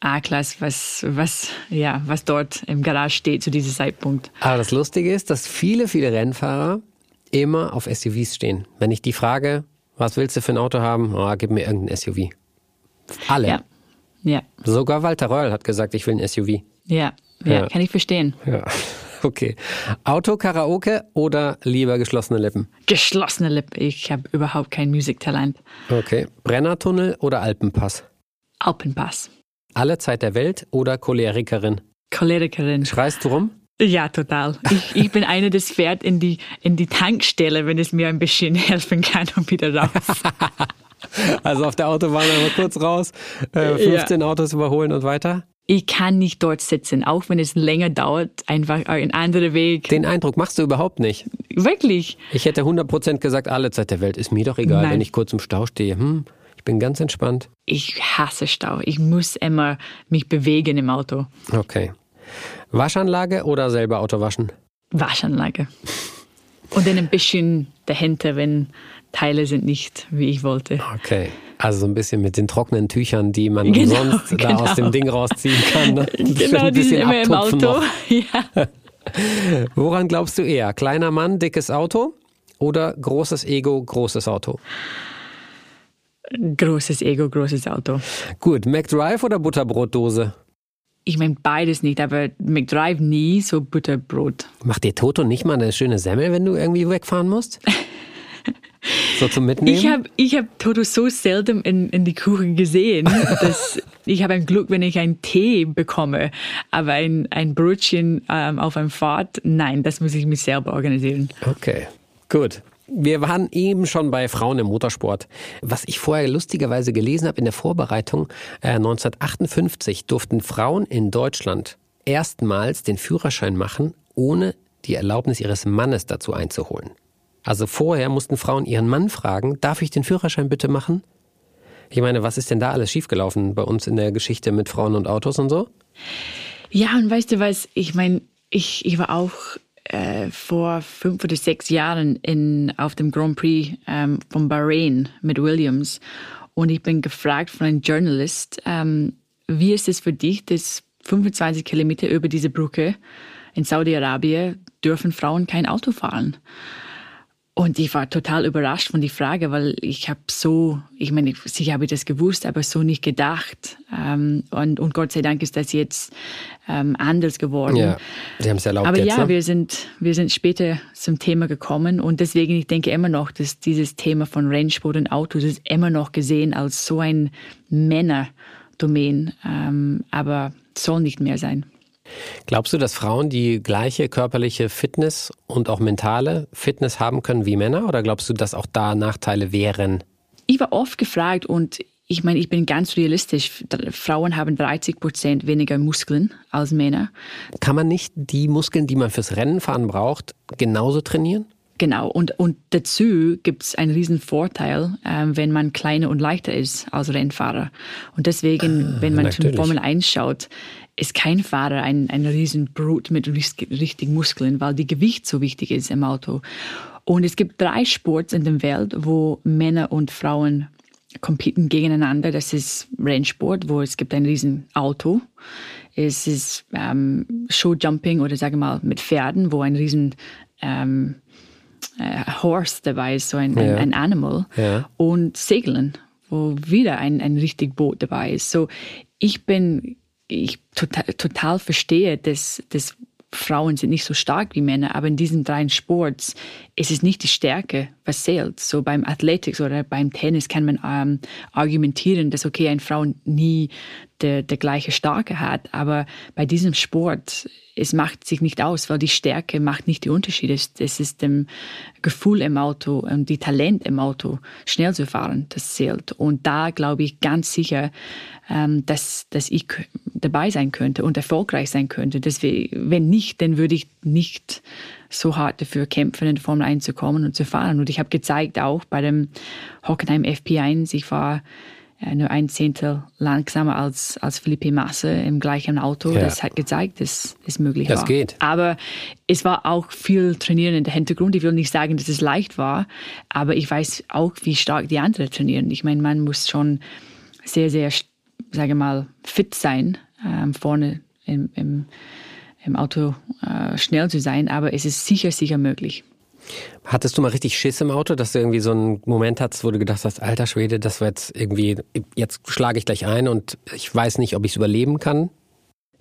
A-Klasse, was, was, ja, was dort im Garage steht zu diesem Zeitpunkt. Aber das Lustige ist, dass viele, viele Rennfahrer immer auf SUVs stehen. Wenn ich die frage, was willst du für ein Auto haben? Oh, gib mir irgendein SUV. Alle. Ja. ja. Sogar Walter Röll hat gesagt, ich will ein SUV. Ja, ja, ja. kann ich verstehen. Ja. Okay. Auto, Karaoke oder lieber geschlossene Lippen? Geschlossene Lippen. Ich habe überhaupt kein Musiktalent. Okay. Brennertunnel oder Alpenpass? Alpenpass. Alle Zeit der Welt oder Cholerikerin? Cholerikerin. Schreist du rum? Ja, total. Ich, ich bin eine, das fährt in die, in die Tankstelle, wenn es mir ein bisschen helfen kann und wieder raus. also auf der Autobahn einmal kurz raus, äh, 15 ja. Autos überholen und weiter? Ich kann nicht dort sitzen, auch wenn es länger dauert, einfach ein anderer Weg. Den Eindruck machst du überhaupt nicht. Wirklich? Ich hätte 100% gesagt, alle Zeit der Welt ist mir doch egal, Nein. wenn ich kurz im Stau stehe. Hm, bin ganz entspannt. Ich hasse Stau. Ich muss immer mich bewegen im Auto. Okay. Waschanlage oder selber Auto waschen? Waschanlage. Und dann ein bisschen dahinter, wenn Teile sind nicht, wie ich wollte. Okay. Also so ein bisschen mit den trockenen Tüchern, die man genau, sonst genau. da aus dem Ding rausziehen kann. Ne? Genau, die sind immer im Auto. Ja. Woran glaubst du eher? Kleiner Mann, dickes Auto oder großes Ego, großes Auto? Großes Ego, großes Auto. Gut, McDrive oder Butterbrotdose? Ich meine beides nicht, aber McDrive nie, so Butterbrot. Macht dir Toto nicht mal eine schöne Semmel, wenn du irgendwie wegfahren musst? So zum Mitnehmen? Ich habe ich hab Toto so selten in, in die Kuchen gesehen, dass ich habe ein Glück, wenn ich einen Tee bekomme. Aber ein, ein Brötchen ähm, auf einem Fahrt, nein, das muss ich mich selber organisieren. Okay, gut. Wir waren eben schon bei Frauen im Motorsport. Was ich vorher lustigerweise gelesen habe in der Vorbereitung, äh, 1958 durften Frauen in Deutschland erstmals den Führerschein machen, ohne die Erlaubnis ihres Mannes dazu einzuholen. Also vorher mussten Frauen ihren Mann fragen, darf ich den Führerschein bitte machen? Ich meine, was ist denn da alles schiefgelaufen bei uns in der Geschichte mit Frauen und Autos und so? Ja, und weißt du was, ich meine, ich, ich war auch äh, vor fünf oder sechs Jahren in, auf dem Grand Prix ähm, von Bahrain mit Williams und ich bin gefragt von einem Journalist, ähm, wie ist es für dich, dass 25 Kilometer über diese Brücke in Saudi-Arabien dürfen Frauen kein Auto fahren? Und ich war total überrascht von die Frage, weil ich habe so, ich meine, sicher habe ich das gewusst, aber so nicht gedacht. Ähm, und, und Gott sei Dank ist das jetzt ähm, anders geworden. Ja, Sie haben es erlaubt. Aber jetzt, ja, ne? wir sind wir sind später zum Thema gekommen und deswegen ich denke immer noch, dass dieses Thema von Rennsport und Autos ist immer noch gesehen als so ein Männerdomain, ähm, aber soll nicht mehr sein. Glaubst du, dass Frauen die gleiche körperliche Fitness und auch mentale Fitness haben können wie Männer? Oder glaubst du, dass auch da Nachteile wären? Ich war oft gefragt und ich meine, ich bin ganz realistisch. Frauen haben 30 Prozent weniger Muskeln als Männer. Kann man nicht die Muskeln, die man fürs Rennenfahren braucht, genauso trainieren? Genau, und, und dazu gibt es einen riesen Vorteil, äh, wenn man kleiner und leichter ist als Rennfahrer. Und deswegen, ah, wenn man natürlich. zum Formel 1 schaut, ist kein Fahrer ein, ein Riesenbrut mit richtigen Muskeln, weil die Gewicht so wichtig ist im Auto. Und es gibt drei Sports in der Welt, wo Männer und Frauen competen gegeneinander. Das ist Rennsport, wo es gibt ein riesen Auto. Es ist ähm, Showjumping oder sage mal mit Pferden, wo ein riesen ähm, äh, Horse dabei ist, so ein, ja. ein, ein Animal. Ja. Und Segeln, wo wieder ein, ein richtig Boot dabei ist. So, ich bin ich total, total verstehe, dass, dass Frauen sind nicht so stark wie Männer, aber in diesen drei Sports ist es nicht die Stärke, was zählt. So beim Athletics oder beim Tennis kann man ähm, argumentieren, dass okay, eine Frau nie der, der gleiche Starke hat, aber bei diesem Sport es macht sich nicht aus, weil die Stärke macht nicht die Unterschiede. Es ist dem Gefühl im Auto und die Talent im Auto, schnell zu fahren, das zählt. Und da glaube ich ganz sicher, ähm, dass, dass ich dabei sein könnte und erfolgreich sein könnte. Wir, wenn nicht, dann würde ich nicht so hart dafür kämpfen, in die Formel 1 zu kommen und zu fahren. Und ich habe gezeigt auch bei dem Hockenheim FP1, ich war äh, nur ein Zehntel langsamer als, als Felipe Massa im gleichen Auto. Ja. Das hat gezeigt, dass es möglich das war. geht. Aber es war auch viel Trainieren in der Hintergrund. Ich will nicht sagen, dass es leicht war, aber ich weiß auch, wie stark die anderen trainieren. Ich meine, man muss schon sehr, sehr, sage mal, fit sein, ähm, vorne im, im, im Auto äh, schnell zu sein, aber es ist sicher, sicher möglich. Hattest du mal richtig Schiss im Auto, dass du irgendwie so einen Moment hattest, wo du gedacht hast, alter Schwede, das war jetzt irgendwie, jetzt schlage ich gleich ein und ich weiß nicht, ob ich es überleben kann?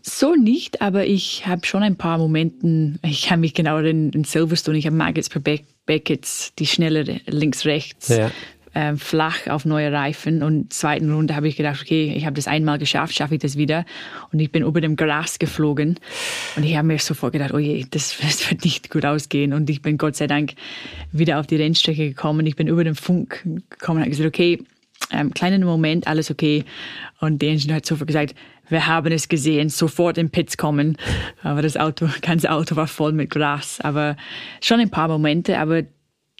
So nicht, aber ich habe schon ein paar Momente, ich kann mich genau in, Silverstone, ich habe Maggots per Beckett, die schnelle links-rechts ja äh, flach auf neue Reifen. Und zweiten Runde habe ich gedacht, okay, ich habe das einmal geschafft, schaffe ich das wieder. Und ich bin über dem Gras geflogen. Und ich habe mir sofort gedacht, oh je, das, das wird nicht gut ausgehen. Und ich bin Gott sei Dank wieder auf die Rennstrecke gekommen. Ich bin über den Funk gekommen und habe gesagt, okay, ähm, kleinen Moment, alles okay. Und der Ingenieur hat sofort gesagt, wir haben es gesehen, sofort in Pits kommen. Aber das Auto, ganze Auto war voll mit Gras. Aber schon ein paar Momente, aber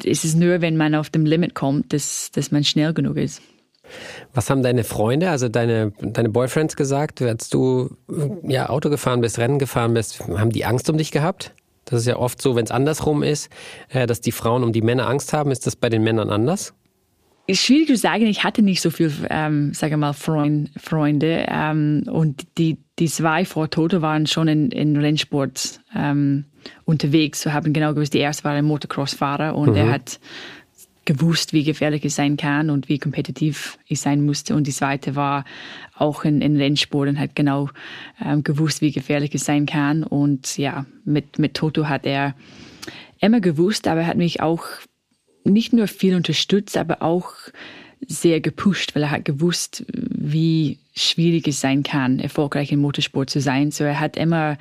ist es nur, wenn man auf dem Limit kommt, dass, dass man schnell genug ist. Was haben deine Freunde, also deine, deine Boyfriends gesagt, als du ja, Auto gefahren bist, Rennen gefahren bist? Haben die Angst um dich gehabt? Das ist ja oft so, wenn es andersrum ist, äh, dass die Frauen um die Männer Angst haben. Ist das bei den Männern anders? Ist schwierig zu sagen. Ich hatte nicht so viel, ähm, sage mal, Freund, Freunde. Ähm, und die, die zwei vor Toto waren schon in, in Rennsport ähm, unterwegs. Wir haben genau gewusst, die erste war ein Motocross-Fahrer und mhm. er hat gewusst, wie gefährlich es sein kann und wie kompetitiv ich sein musste. Und die zweite war auch in, in Rennsport und hat genau ähm, gewusst, wie gefährlich es sein kann. Und ja, mit, mit Toto hat er immer gewusst, aber er hat mich auch nicht nur viel unterstützt, aber auch sehr gepusht, weil er hat gewusst, wie schwierig es sein kann, erfolgreich im Motorsport zu sein. So er hat immer,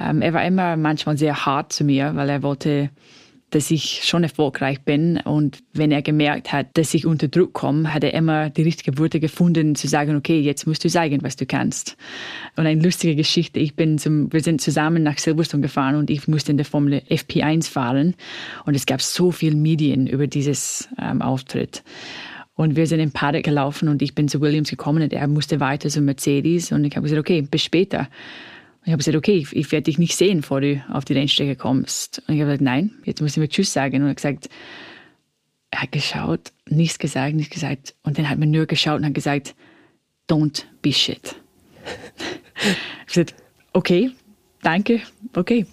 ähm, er war immer manchmal sehr hart zu mir, weil er wollte dass ich schon erfolgreich bin. Und wenn er gemerkt hat, dass ich unter Druck komme, hat er immer die richtige Worte gefunden, zu sagen, okay, jetzt musst du zeigen, was du kannst. Und eine lustige Geschichte, ich bin zum, wir sind zusammen nach Silverstone gefahren und ich musste in der Formel FP1 fahren. Und es gab so viel Medien über dieses ähm, Auftritt. Und wir sind im Paddock gelaufen und ich bin zu Williams gekommen und er musste weiter zu Mercedes. Und ich habe gesagt, okay, bis später. Und ich habe gesagt, okay, ich, ich werde dich nicht sehen, bevor du auf die Rennstrecke kommst. Und ich habe gesagt, nein, jetzt muss ich mir Tschüss sagen. Und er hat gesagt, er hat geschaut, nichts gesagt, nichts gesagt. Und dann hat man nur geschaut und hat gesagt, don't be shit. ich habe gesagt, okay, danke, okay.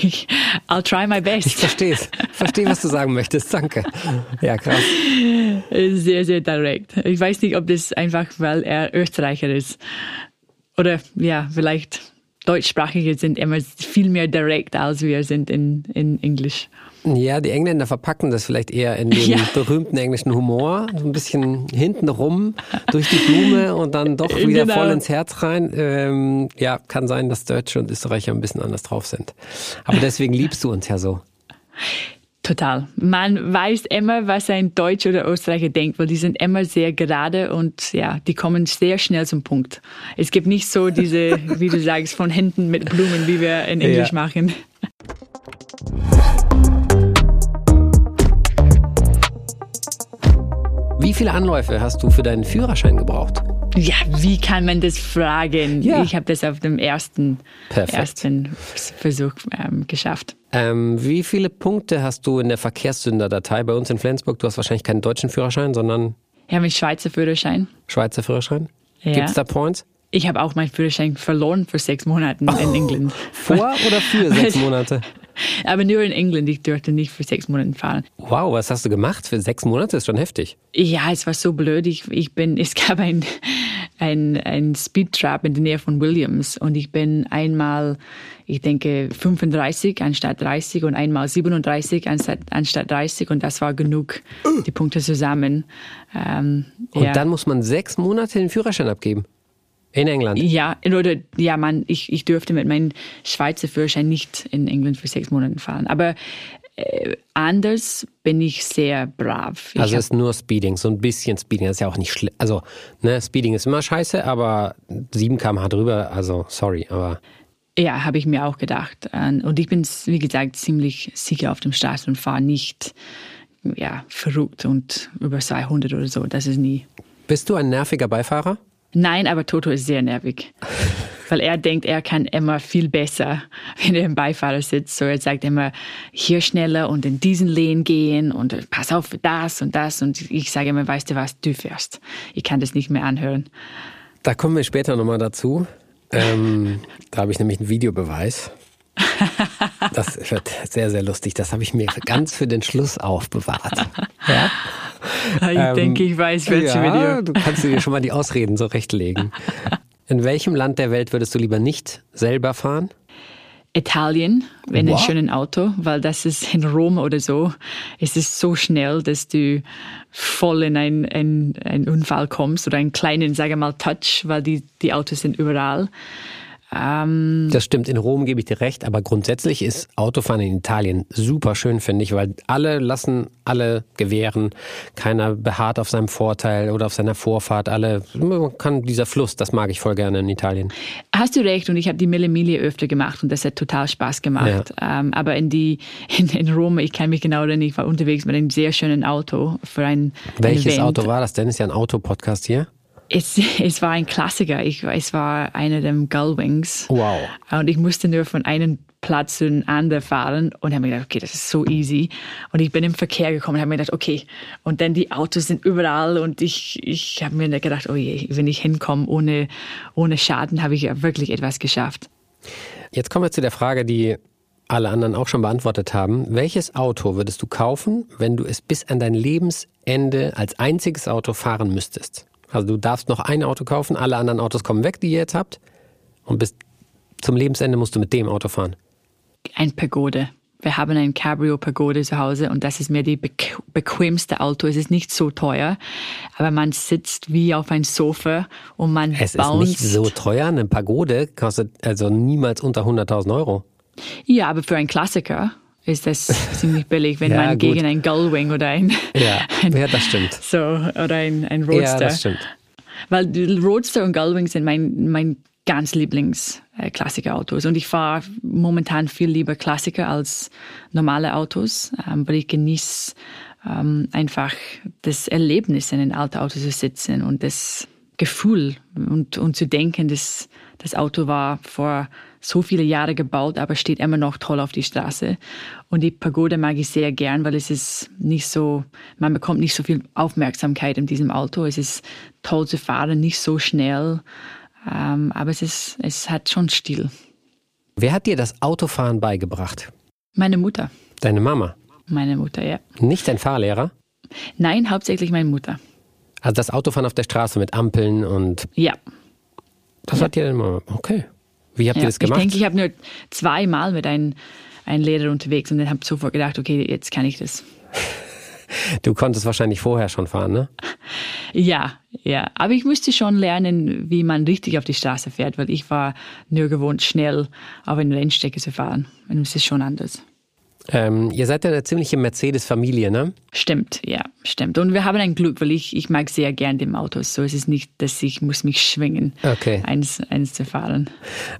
I'll try my best. Ich verstehe es. Verstehe, was du sagen möchtest. Danke. Ja, krass. Sehr, sehr direkt. Ich weiß nicht, ob das einfach, weil er Österreicher ist. Oder ja, vielleicht Deutschsprachige sind immer viel mehr direkt, als wir sind in, in Englisch. Ja, die Engländer verpacken das vielleicht eher in den ja. berühmten englischen Humor, so ein bisschen hintenrum durch die Blume und dann doch wieder genau. voll ins Herz rein. Ähm, ja, kann sein, dass Deutsche und Österreicher ein bisschen anders drauf sind. Aber deswegen liebst du uns ja so. Total. Man weiß immer, was ein Deutscher oder Österreicher denkt, weil die sind immer sehr gerade und ja, die kommen sehr schnell zum Punkt. Es gibt nicht so diese, wie du sagst, von Händen mit Blumen, wie wir in Englisch ja. machen. Wie viele Anläufe hast du für deinen Führerschein gebraucht? Ja, wie kann man das fragen? Ja. Ich habe das auf dem ersten, ersten Versuch ähm, geschafft. Ähm, wie viele Punkte hast du in der Verkehrssünderdatei bei uns in Flensburg? Du hast wahrscheinlich keinen deutschen Führerschein, sondern. Ich habe einen Schweizer Führerschein. Schweizer Führerschein? Ja. Gibt es da Points? Ich habe auch meinen Führerschein verloren für sechs Monate oh. in England. Vor oder für sechs Monate? Aber nur in England, ich durfte nicht für sechs Monate fahren. Wow, was hast du gemacht? Für sechs Monate ist schon heftig. Ja, es war so blöd. Ich, ich bin, es gab ein, ein, ein Speedtrap in der Nähe von Williams und ich bin einmal, ich denke, 35 anstatt 30 und einmal 37 anstatt, anstatt 30 und das war genug, die Punkte zusammen. Ähm, und ja. dann muss man sechs Monate den Führerschein abgeben. In England? Ja, oder ja, man, ich, ich dürfte mit meinem Schweizer Führerschein nicht in England für sechs Monate fahren. Aber äh, anders bin ich sehr brav. Also es ist nur Speeding, so ein bisschen Speeding. Das ist ja auch nicht schlimm. Also, ne, Speeding ist immer scheiße, aber 7 km/h drüber, also sorry, aber. Ja, habe ich mir auch gedacht. Und ich bin, wie gesagt, ziemlich sicher auf dem Straßen und fahre nicht ja, verrückt und über 200 oder so. Das ist nie. Bist du ein nerviger Beifahrer? Nein, aber Toto ist sehr nervig. Weil er denkt, er kann immer viel besser, wenn er im Beifahrer sitzt. So er sagt immer, hier schneller und in diesen Lehnen gehen und pass auf für das und das. Und ich sage immer, weißt du was, du fährst. Ich kann das nicht mehr anhören. Da kommen wir später nochmal dazu. Ähm, da habe ich nämlich einen Videobeweis. Das wird sehr, sehr lustig. Das habe ich mir ganz für den Schluss aufbewahrt. Ja? Ich ähm, denke, ich weiß, welches ja, Video. Du kannst dir schon mal die Ausreden zurechtlegen. In welchem Land der Welt würdest du lieber nicht selber fahren? Italien, wenn wow. ein schönes Auto, weil das ist in Rom oder so. Es ist so schnell, dass du voll in einen ein Unfall kommst oder einen kleinen, sage mal, Touch, weil die, die Autos sind überall. Ähm das stimmt, in Rom gebe ich dir recht, aber grundsätzlich ist Autofahren in Italien super schön, finde ich, weil alle lassen alle gewähren, keiner beharrt auf seinem Vorteil oder auf seiner Vorfahrt, alle, man kann dieser Fluss, das mag ich voll gerne in Italien. Hast du recht und ich habe die Mille Miglia öfter gemacht und das hat total Spaß gemacht, ja. ähm, aber in die, in, in Rom, ich kann mich genau erinnern, ich war unterwegs mit einem sehr schönen Auto für ein Welches ein Auto war das denn? Ist ja ein Autopodcast hier. Es, es war ein Klassiker. Ich, es war einer der Gullwings. Wow. Und ich musste nur von einem Platz zu einem anderen fahren und habe mir gedacht, okay, das ist so easy. Und ich bin im Verkehr gekommen und habe mir gedacht, okay. Und dann die Autos sind überall und ich, ich habe mir gedacht, oh je, wenn ich hinkomme ohne, ohne Schaden, habe ich ja wirklich etwas geschafft. Jetzt kommen wir zu der Frage, die alle anderen auch schon beantwortet haben. Welches Auto würdest du kaufen, wenn du es bis an dein Lebensende als einziges Auto fahren müsstest? Also du darfst noch ein Auto kaufen, alle anderen Autos kommen weg, die ihr jetzt habt. Und bis zum Lebensende musst du mit dem Auto fahren. Ein Pagode. wir haben ein Cabrio Pagode zu Hause und das ist mir die bequemste Auto. Es ist nicht so teuer, aber man sitzt wie auf ein Sofa und man Es bounced. ist nicht so teuer. Eine Pagode kostet also niemals unter 100.000 Euro. Ja, aber für einen Klassiker ist das ziemlich billig, wenn ja, man gut. gegen ein Gullwing oder ein, ja. ein ja, das stimmt. So, oder ein, ein Roadster. Ja, das stimmt. Weil Roadster und Gullwing sind mein, mein ganz Lieblings-Klassiker-Autos. Und ich fahre momentan viel lieber Klassiker als normale Autos, ähm, weil ich genieße ähm, einfach das Erlebnis, in ein alten Auto zu sitzen und das Gefühl und, und zu denken, dass das Auto war vor so viele Jahre gebaut, aber steht immer noch toll auf die Straße. Und die Pagode mag ich sehr gern, weil es ist nicht so, man bekommt nicht so viel Aufmerksamkeit in diesem Auto. Es ist toll zu fahren, nicht so schnell. Ähm, aber es, ist, es hat schon Stil. Wer hat dir das Autofahren beigebracht? Meine Mutter. Deine Mama? Meine Mutter, ja. Nicht dein Fahrlehrer? Nein, hauptsächlich meine Mutter. Also das Autofahren auf der Straße mit Ampeln und. Ja. Das ja. hat dir deine Mama. Okay. Wie habt ja. ihr das gemacht? Ich denke, ich habe nur zweimal mit einem, einem Lehrer unterwegs und dann habe sofort gedacht, okay, jetzt kann ich das. Du konntest wahrscheinlich vorher schon fahren, ne? Ja, ja. Aber ich musste schon lernen, wie man richtig auf die Straße fährt, weil ich war nur gewohnt, schnell auf eine Rennstrecke zu fahren. Und es ist schon anders. Ähm, ihr seid ja eine ziemliche Mercedes-Familie, ne? Stimmt, ja, stimmt. Und wir haben ein Glück, weil ich, ich mag sehr gern die Autos. So ist es nicht, dass ich muss mich schwingen, okay. eins, eins zu fahren.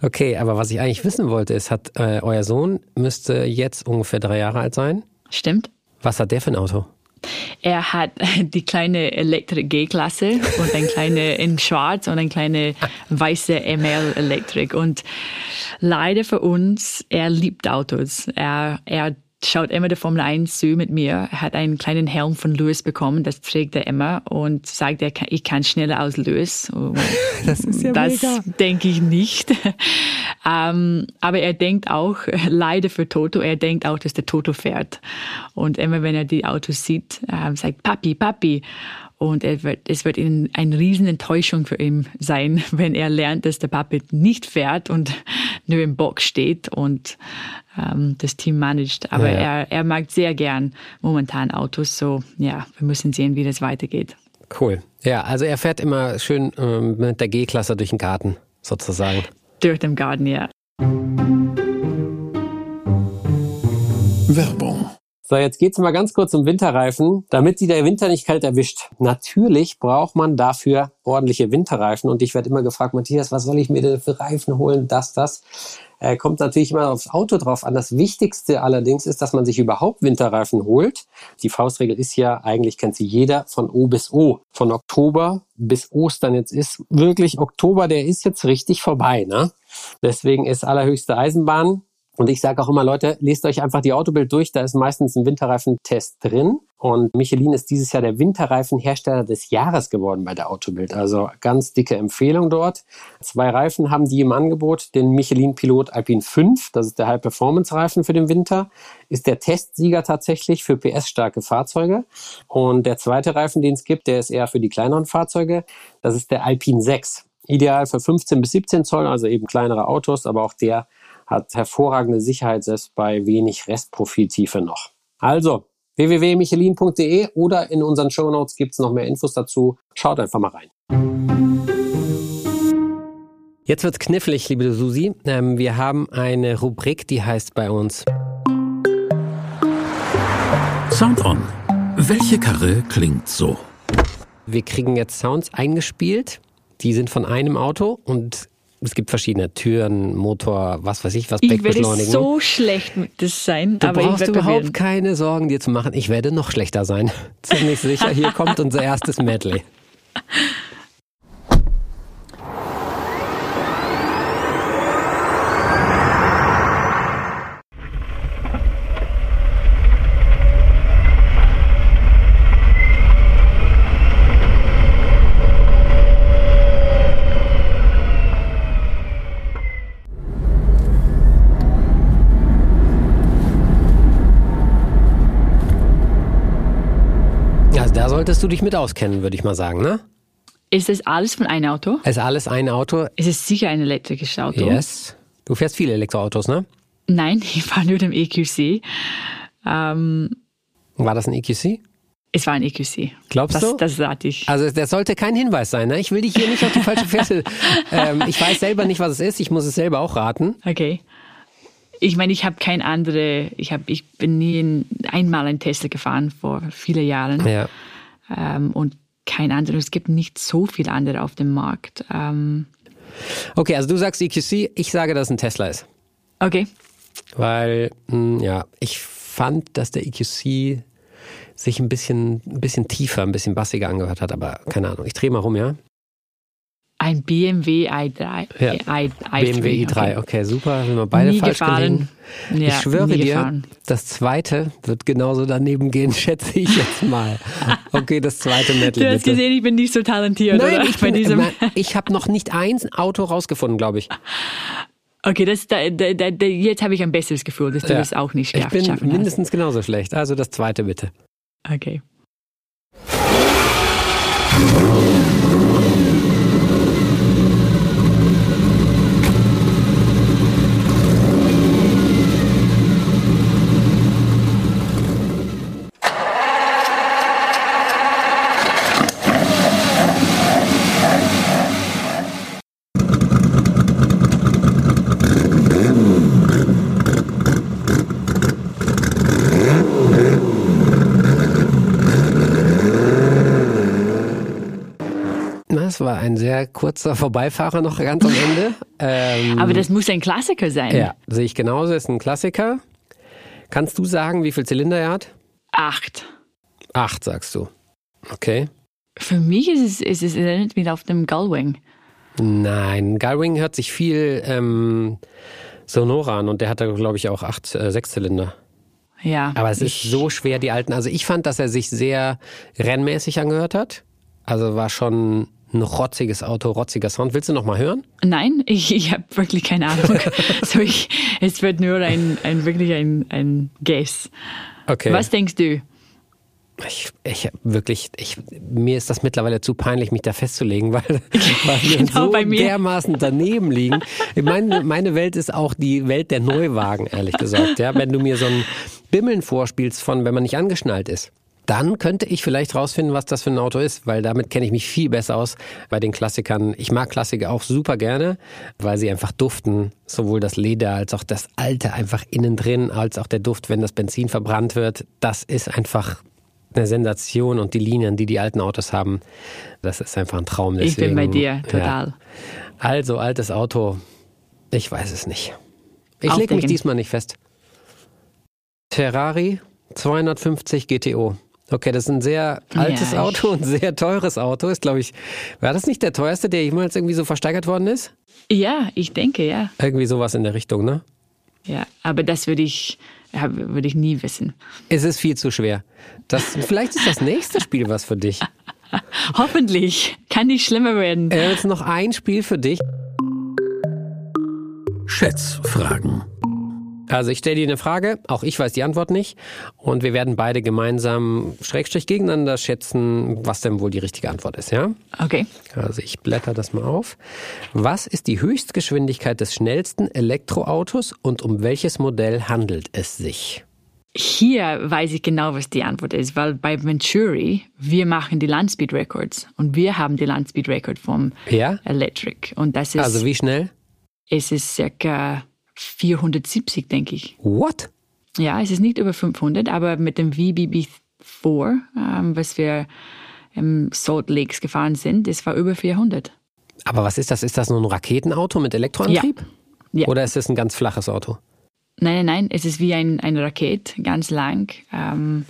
Okay, aber was ich eigentlich wissen wollte, ist, hat äh, euer Sohn müsste jetzt ungefähr drei Jahre alt sein? Stimmt. Was hat der für ein Auto? Er hat die kleine Elektrik G-Klasse und ein kleine in Schwarz und ein kleine weiße ML Elektrik. Und leider für uns, er liebt Autos. Er, er schaut immer der Formel 1 zu mit mir. Er hat einen kleinen Helm von Lewis bekommen, das trägt er immer und sagt, er, ich kann schneller als Lewis. Das ist ja Das denke ich nicht. ähm, aber er denkt auch, leider für Toto, er denkt auch, dass der Toto fährt. Und immer wenn er die Autos sieht, äh, sagt Papi, Papi. Und wird, es wird eine riesen Enttäuschung für ihn sein, wenn er lernt, dass der Papi nicht fährt und nur im Box steht und ähm, das Team managt. Aber ja, ja. Er, er mag sehr gern momentan Autos. So, ja, wir müssen sehen, wie das weitergeht. Cool. Ja, also er fährt immer schön ähm, mit der G-Klasse durch den Garten, sozusagen. Durch den Garten, ja. Werbung. So, jetzt geht's mal ganz kurz um Winterreifen, damit sie der Winter nicht kalt erwischt. Natürlich braucht man dafür ordentliche Winterreifen. Und ich werde immer gefragt, Matthias, was soll ich mir denn für Reifen holen? Das, das. Äh, kommt natürlich immer aufs Auto drauf an. Das Wichtigste allerdings ist, dass man sich überhaupt Winterreifen holt. Die Faustregel ist ja, eigentlich kennt sie jeder, von O bis O. Von Oktober bis Ostern. Jetzt ist wirklich Oktober, der ist jetzt richtig vorbei. Ne? Deswegen ist allerhöchste Eisenbahn und ich sage auch immer, Leute, lest euch einfach die Autobild durch, da ist meistens ein Winterreifentest drin. Und Michelin ist dieses Jahr der Winterreifenhersteller des Jahres geworden bei der Autobild. Also ganz dicke Empfehlung dort. Zwei Reifen haben die im Angebot. Den Michelin Pilot Alpine 5, das ist der High-Performance-Reifen für den Winter, ist der Testsieger tatsächlich für PS-starke Fahrzeuge. Und der zweite Reifen, den es gibt, der ist eher für die kleineren Fahrzeuge. Das ist der Alpine 6. Ideal für 15 bis 17 Zoll, also eben kleinere Autos, aber auch der hat hervorragende Sicherheit, selbst bei wenig Restprofiltiefe noch. Also www.michelin.de oder in unseren Show Notes gibt es noch mehr Infos dazu. Schaut einfach mal rein. Jetzt wird's knifflig, liebe Susi. Ähm, wir haben eine Rubrik, die heißt bei uns Sound On. Welche Karre klingt so? Wir kriegen jetzt Sounds eingespielt. Die sind von einem Auto und es gibt verschiedene Türen, Motor, was weiß ich, was Ich werde so schlecht mit das sein. Du aber brauchst überhaupt keine Sorgen dir zu machen. Ich werde noch schlechter sein. Ziemlich sicher. Hier kommt unser erstes Medley. Solltest du dich mit auskennen, würde ich mal sagen, ne? Ist das alles von einem Auto? Es ist alles ein Auto. Es ist sicher ein elektrisches Auto. Yes. Du fährst viele Elektroautos, ne? Nein, ich war nur im EQC. Ähm, war das ein EQC? Es war ein EQC. Glaubst das, du? Das sagte ich. Also das sollte kein Hinweis sein. Ne? Ich will dich hier nicht auf die falsche Fährte. ähm, ich weiß selber nicht, was es ist. Ich muss es selber auch raten. Okay. Ich meine, ich habe kein andere. Ich habe, ich bin nie in, einmal ein Tesla gefahren vor vielen Jahren. Ja. Ähm, und kein anderer. Es gibt nicht so viele andere auf dem Markt. Ähm, okay, also du sagst EQC. Ich sage, dass es ein Tesla ist. Okay. Weil, mh, hm, ja, ich fand, dass der EQC sich ein bisschen, ein bisschen tiefer, ein bisschen bassiger angehört hat, aber keine Ahnung. Ich drehe mal rum, ja? Ein BMW i3. Ja. I, I, BMW i3, okay. okay, super. Sind wir beide nie falsch gefahren. Ja, ich schwöre dir, gefahren. das zweite wird genauso daneben gehen, schätze ich jetzt mal. Okay, das zweite Medley. Du hast bitte. gesehen, ich bin nicht so talentiert, Nein, oder? Ich, bin, diesem ich habe noch nicht ein Auto rausgefunden, glaube ich. Okay, das, da, da, da, jetzt habe ich ein besseres Gefühl, dass du ja. das auch nicht Ich bin mindestens hast. genauso schlecht. Also das zweite bitte. Okay. War ein sehr kurzer Vorbeifahrer noch ganz am Ende. Ähm, Aber das muss ein Klassiker sein. Ja, sehe ich genauso, ist ein Klassiker. Kannst du sagen, wie viel Zylinder er hat? Acht. Acht, sagst du. Okay. Für mich ist es, ist es erinnert mich auf dem Gullwing. Nein, Gullwing hört sich viel ähm, Sonora an und der hat da, glaube ich, auch acht äh, Sechszylinder. Ja. Aber es ist so schwer, die alten. Also ich fand, dass er sich sehr rennmäßig angehört hat. Also war schon ein rotziges Auto, rotziger Sound. Willst du noch mal hören? Nein, ich, ich habe wirklich keine Ahnung. so ich, es wird nur ein, ein wirklich ein, ein Guess. Okay. Was denkst du? Ich, ich wirklich, ich, mir ist das mittlerweile zu peinlich, mich da festzulegen, weil, weil wir genau, so dermaßen daneben liegen. Meine, meine Welt ist auch die Welt der Neuwagen, ehrlich gesagt. Ja, wenn du mir so ein Bimmeln vorspielst von, wenn man nicht angeschnallt ist dann könnte ich vielleicht rausfinden, was das für ein Auto ist, weil damit kenne ich mich viel besser aus bei den Klassikern. Ich mag Klassiker auch super gerne, weil sie einfach duften, sowohl das Leder als auch das Alte einfach innen drin, als auch der Duft, wenn das Benzin verbrannt wird. Das ist einfach eine Sensation und die Linien, die die alten Autos haben, das ist einfach ein Traum. Deswegen, ich bin bei dir, total. Ja. Also, altes Auto, ich weiß es nicht. Ich lege mich diesmal nicht fest. Ferrari 250 GTO. Okay, das ist ein sehr altes ja, Auto und sehr teures Auto. Ist, glaube ich, war das nicht der teuerste, der jemals irgendwie so versteigert worden ist? Ja, ich denke, ja. Irgendwie sowas in der Richtung, ne? Ja, aber das würde ich, würde ich nie wissen. Es ist viel zu schwer. Das, vielleicht ist das nächste Spiel was für dich. Hoffentlich. Kann nicht schlimmer werden. Äh, jetzt noch ein Spiel für dich. Schätzfragen. Also ich stelle dir eine Frage, auch ich weiß die Antwort nicht und wir werden beide gemeinsam Schrägstrich gegeneinander schätzen, was denn wohl die richtige Antwort ist, ja? Okay. Also ich blätter das mal auf. Was ist die Höchstgeschwindigkeit des schnellsten Elektroautos und um welches Modell handelt es sich? Hier weiß ich genau, was die Antwort ist, weil bei Venturi, wir machen die Landspeed Records und wir haben die Landspeed Record vom ja? Electric. Und das ist. Also wie schnell? Es ist circa 470, denke ich. What? Ja, es ist nicht über 500, aber mit dem VBB4, ähm, was wir im Salt Lakes gefahren sind, das war über 400. Aber was ist das? Ist das nur ein Raketenauto mit Elektroantrieb? Ja. ja. Oder ist es ein ganz flaches Auto? Nein, nein, nein. Es ist wie ein, ein Raket, ganz lang. Ähm,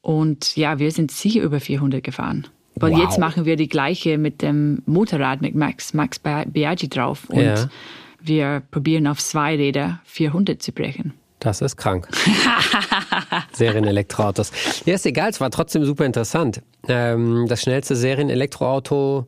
und ja, wir sind sicher über 400 gefahren. Weil wow. jetzt machen wir die gleiche mit dem Motorrad mit Max, Max Biaggi drauf. Und ja wir probieren auf zwei Räder 400 zu brechen. Das ist krank. Serienelektroautos. Ja, ist egal, es war trotzdem super interessant. Ähm, das schnellste Serienelektroauto.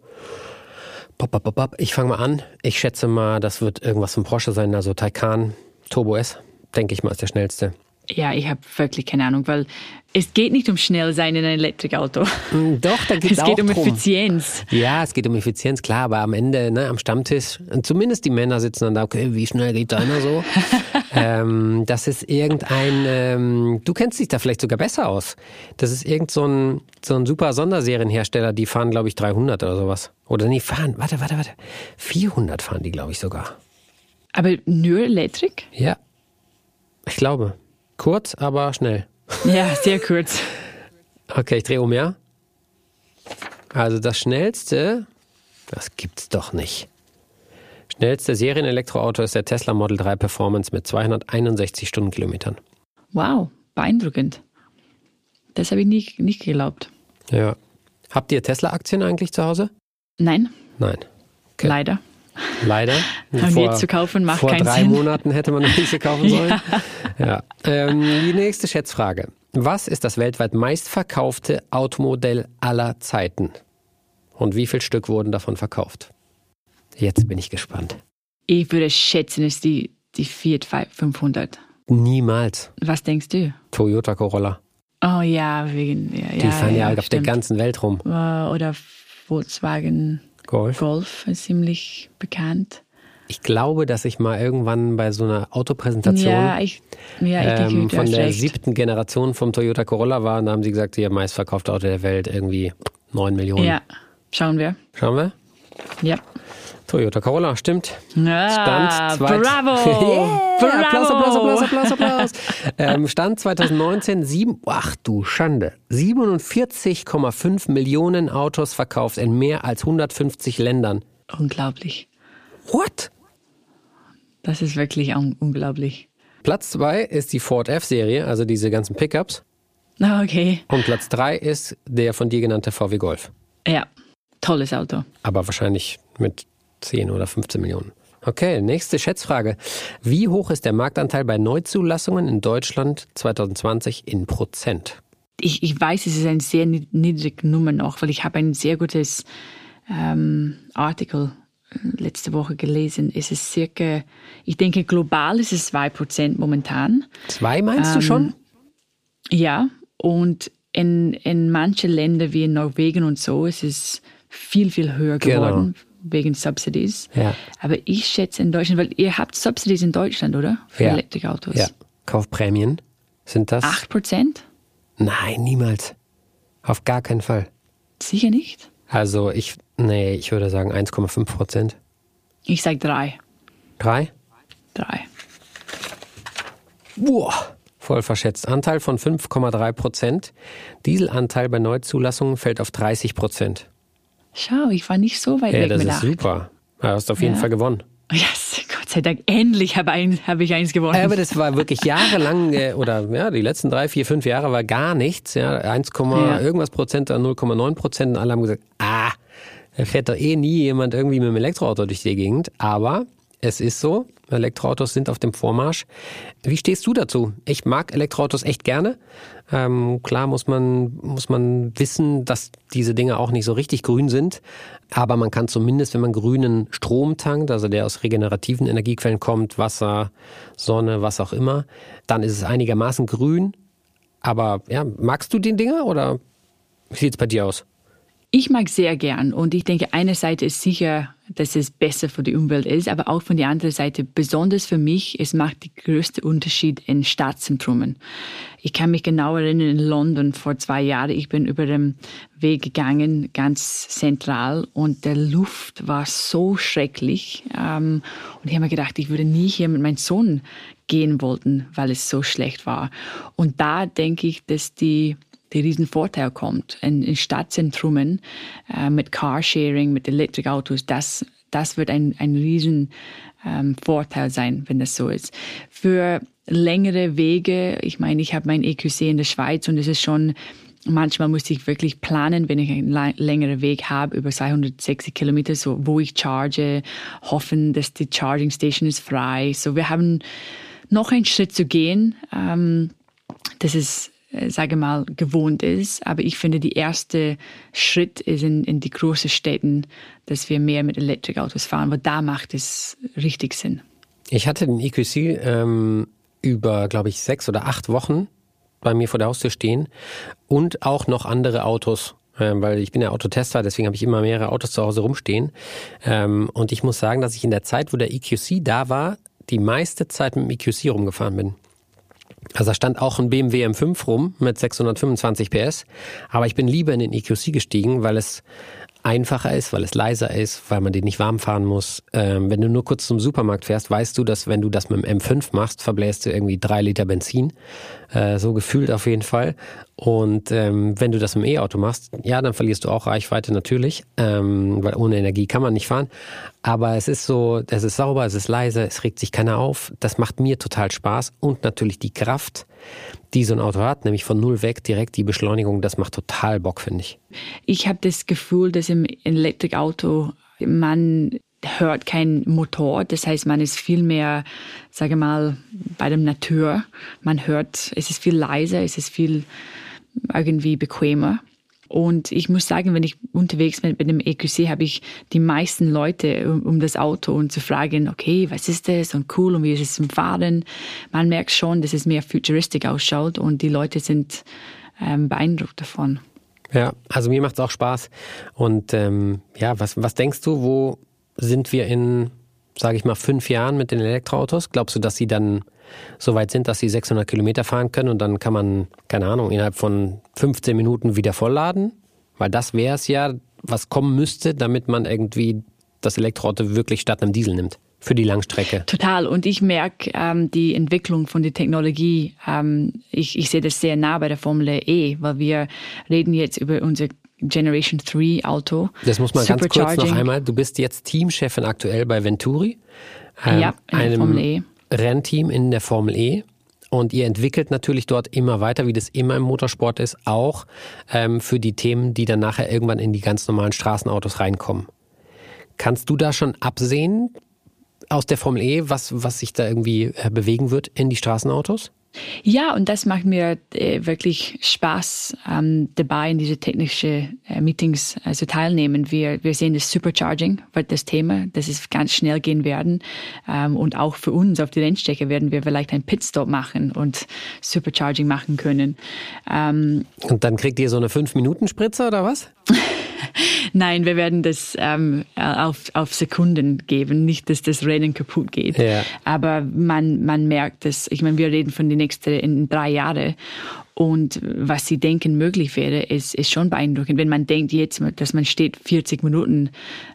Ich fange mal an. Ich schätze mal, das wird irgendwas von Porsche sein, also Taycan Turbo S, denke ich mal, ist der schnellste. Ja, ich habe wirklich keine Ahnung, weil es geht nicht um schnell sein in einem Elektroauto. Mm, doch, da geht's es geht um drum. Effizienz. Ja, es geht um Effizienz, klar, aber am Ende, ne, am Stammtisch, zumindest die Männer sitzen dann da, okay, wie schnell geht deiner so? ähm, das ist irgendein, ähm, du kennst dich da vielleicht sogar besser aus. Das ist irgend so ein, so ein super Sonderserienhersteller, die fahren, glaube ich, 300 oder sowas. Oder nee, fahren, warte, warte, warte. 400 fahren die, glaube ich, sogar. Aber nur Elektrik? Ja. Ich glaube. Kurz, aber schnell. Ja, sehr kurz. Okay, ich drehe um, ja? Also das schnellste, das gibt's doch nicht. Schnellste Serienelektroauto ist der Tesla Model 3 Performance mit 261 Stundenkilometern. Wow, beeindruckend. Das habe ich nie, nicht geglaubt. Ja. Habt ihr Tesla-Aktien eigentlich zu Hause? Nein. Nein. Okay. Leider. Leider. Vor, jetzt zu kaufen macht vor keinen drei Sinn. Monaten hätte man noch nicht kaufen sollen. ja. ja. Ähm, die nächste Schätzfrage. Was ist das weltweit meistverkaufte Automodell aller Zeiten? Und wie viel Stück wurden davon verkauft? Jetzt bin ich gespannt. Ich würde schätzen, es ist die, die Fiat 500. Niemals. Was denkst du? Toyota Corolla. Oh ja, wegen. Ja, die fahren ja, ja auf stimmt. der ganzen Welt rum. Oder Volkswagen Golf. Golf ist ziemlich bekannt. Ich glaube, dass ich mal irgendwann bei so einer Autopräsentation ja, ich, ja, ich denke, ähm, von der recht. siebten Generation vom Toyota Corolla war, und da haben sie gesagt, ihr meistverkaufte Auto der Welt irgendwie 9 Millionen. Ja, schauen wir. Schauen wir? Ja. Toyota Corolla, stimmt. Ah, Stand zweit bravo! yeah, bravo! Applaus, Applaus, Applaus, Applaus, Applaus. ähm, Stand 2019, sieben, ach du Schande, 47,5 Millionen Autos verkauft in mehr als 150 Ländern. Unglaublich. What? Das ist wirklich un unglaublich. Platz zwei ist die Ford F-Serie, also diese ganzen Pickups. Ah, Okay. Und Platz drei ist der von dir genannte VW Golf. Ja, tolles Auto. Aber wahrscheinlich mit 10 oder 15 Millionen. Okay, nächste Schätzfrage. Wie hoch ist der Marktanteil bei Neuzulassungen in Deutschland 2020 in Prozent? Ich, ich weiß, es ist eine sehr niedrige Nummer noch, weil ich habe ein sehr gutes ähm, Artikel äh, letzte Woche gelesen. Es ist circa, ich denke, global ist es 2% momentan. Zwei meinst ähm, du schon? Ja, und in, in manchen Ländern wie in Norwegen und so ist es viel, viel höher geworden. Genau wegen Subsidies. Ja. Aber ich schätze in Deutschland, weil ihr habt Subsidies in Deutschland, oder? Für ja. Elektroautos. Ja. Kaufprämien sind das? 8 Prozent? Nein, niemals. Auf gar keinen Fall. Sicher nicht? Also ich, nee, ich würde sagen 1,5 Prozent. Ich sage 3. 3? 3. Boah, voll verschätzt. Anteil von 5,3 Prozent. Dieselanteil bei Neuzulassungen fällt auf 30 Prozent. Schau, ich war nicht so weit ja, weg das mit ist acht. super. Du hast auf jeden Ja. Fall gewonnen. Yes, Gott sei Dank, endlich habe ein, hab ich eins gewonnen. Aber das war wirklich jahrelang, äh, oder ja, die letzten drei, vier, fünf Jahre war gar nichts. Ja, 1, Ja. irgendwas Prozent, dann 0,9 Prozent. Und alle haben gesagt, ah, da fährt doch eh nie jemand irgendwie mit dem Elektroauto durch die Gegend. Aber es ist so, Elektroautos sind auf dem Vormarsch. Wie stehst du dazu? Ich mag Elektroautos echt gerne. Ähm, klar muss man, muss man wissen, dass diese Dinge auch nicht so richtig grün sind. Aber man kann zumindest, wenn man grünen Strom tankt, also der aus regenerativen Energiequellen kommt, Wasser, Sonne, was auch immer, dann ist es einigermaßen grün. Aber ja, magst du den Dinger oder wie sieht's bei dir aus? Ich mag sehr gern und ich denke, eine Seite ist sicher, dass es besser für die Umwelt ist, aber auch von der anderen Seite, besonders für mich, es macht den größten Unterschied in Stadtzentrumen. Ich kann mich genau erinnern, in London vor zwei Jahren, ich bin über den Weg gegangen, ganz zentral und der Luft war so schrecklich ähm, und ich habe mir gedacht, ich würde nie hier mit meinem Sohn gehen wollten, weil es so schlecht war. Und da denke ich, dass die der riesen Vorteil kommt. In, in Stadtzentrumen äh, mit Carsharing, mit Elektroautos, das, das wird ein, ein riesen ähm, sein, wenn das so ist. Für längere Wege, ich meine, ich habe mein EQC in der Schweiz und es ist schon Manchmal muss ich wirklich planen, wenn ich einen längeren Weg habe, über 260 Kilometer, so wo ich charge, hoffen, dass die Charging Station ist frei. So, wir haben noch einen Schritt zu gehen. Ähm, das ist sage mal, gewohnt ist. Aber ich finde, der erste Schritt ist in, in die großen Städten, dass wir mehr mit Elektroautos fahren, weil da macht es richtig Sinn. Ich hatte den EQC ähm, über, glaube ich, sechs oder acht Wochen bei mir vor der Haustür stehen und auch noch andere Autos ähm, weil ich bin ja Autotester, deswegen habe ich immer mehrere Autos zu Hause rumstehen. Ähm, und ich muss sagen, dass ich in der Zeit, wo der EQC da war, die meiste Zeit mit dem EQC rumgefahren bin. Also da stand auch ein BMW M5 rum mit 625 PS, aber ich bin lieber in den EQC gestiegen, weil es einfacher ist, weil es leiser ist, weil man den nicht warm fahren muss. Ähm, wenn du nur kurz zum Supermarkt fährst, weißt du, dass wenn du das mit dem M5 machst, verbläst du irgendwie drei Liter Benzin. Äh, so gefühlt auf jeden Fall. Und ähm, wenn du das mit dem E-Auto machst, ja, dann verlierst du auch Reichweite natürlich, ähm, weil ohne Energie kann man nicht fahren. Aber es ist so, es ist sauber, es ist leise, es regt sich keiner auf. Das macht mir total Spaß und natürlich die Kraft die so ein Auto hat, nämlich von null weg direkt die Beschleunigung, das macht total Bock, finde ich. Ich habe das Gefühl, dass im Elektrikauto man hört keinen Motor, das heißt, man ist viel mehr, sage mal, bei dem Natur. Man hört, es ist viel leiser, es ist viel irgendwie bequemer. Und ich muss sagen, wenn ich unterwegs bin mit dem EQC, habe ich die meisten Leute um, um, das Auto und zu fragen, okay, was ist das und cool und wie ist es zum Fahren? Man merkt schon, dass es mehr futuristisch ausschaut und die Leute sind ähm, beeindruckt davon. Ja, also mir macht es auch Spaß. Und ähm, ja, was, was denkst du, wo sind wir in, sage ich mal, fünf Jahren mit den Elektroautos? Glaubst du, dass sie dann so weit sind, dass sie 600 Kilometer fahren können und dann kann man, keine Ahnung, innerhalb von 15 Minuten wieder vollladen? Weil das wäre es ja, was kommen müsste, damit man irgendwie das Elektroauto wirklich statt einem Diesel nimmt für die Langstrecke. Total. Und ich merke ähm, die Entwicklung von der Technologie. Ähm, ich, ich sehe das sehr nah bei der Formel E, weil wir reden jetzt über unser Generation 3 Auto. Das muss man ganz kurz noch einmal. Du bist jetzt Teamchefin aktuell bei Venturi. Ähm, ja, in einem, Formel E. Rennteam in der Formel E. Und ihr entwickelt natürlich dort immer weiter, wie das immer im Motorsport ist, auch ähm, für die Themen, die dann nachher irgendwann in die ganz normalen Straßenautos reinkommen. Kannst du da schon absehen aus der Formel E, was, was sich da irgendwie äh, bewegen wird in die Straßenautos? Ja, und das macht mir äh, wirklich Spaß, ähm, dabei in diese technischen äh, Meetings also teilnehmen. Wir, wir sehen das Supercharging wird das Thema, dass es ganz schnell gehen werden. Ähm, und auch für uns auf die Rennstrecke werden wir vielleicht einen Pitstop machen und Supercharging machen können. Ähm, und dann kriegt ihr so eine 5-Minuten-Spritze oder was? Nein, wir werden das ähm, auf, auf Sekunden geben, nicht, dass das Rennen kaputt geht. Ja. Aber man, man merkt es. Ich meine, wir reden von den nächsten in drei Jahren. Und was sie denken möglich wäre, ist, ist schon beeindruckend. Wenn man denkt jetzt, dass man steht 40 Minuten,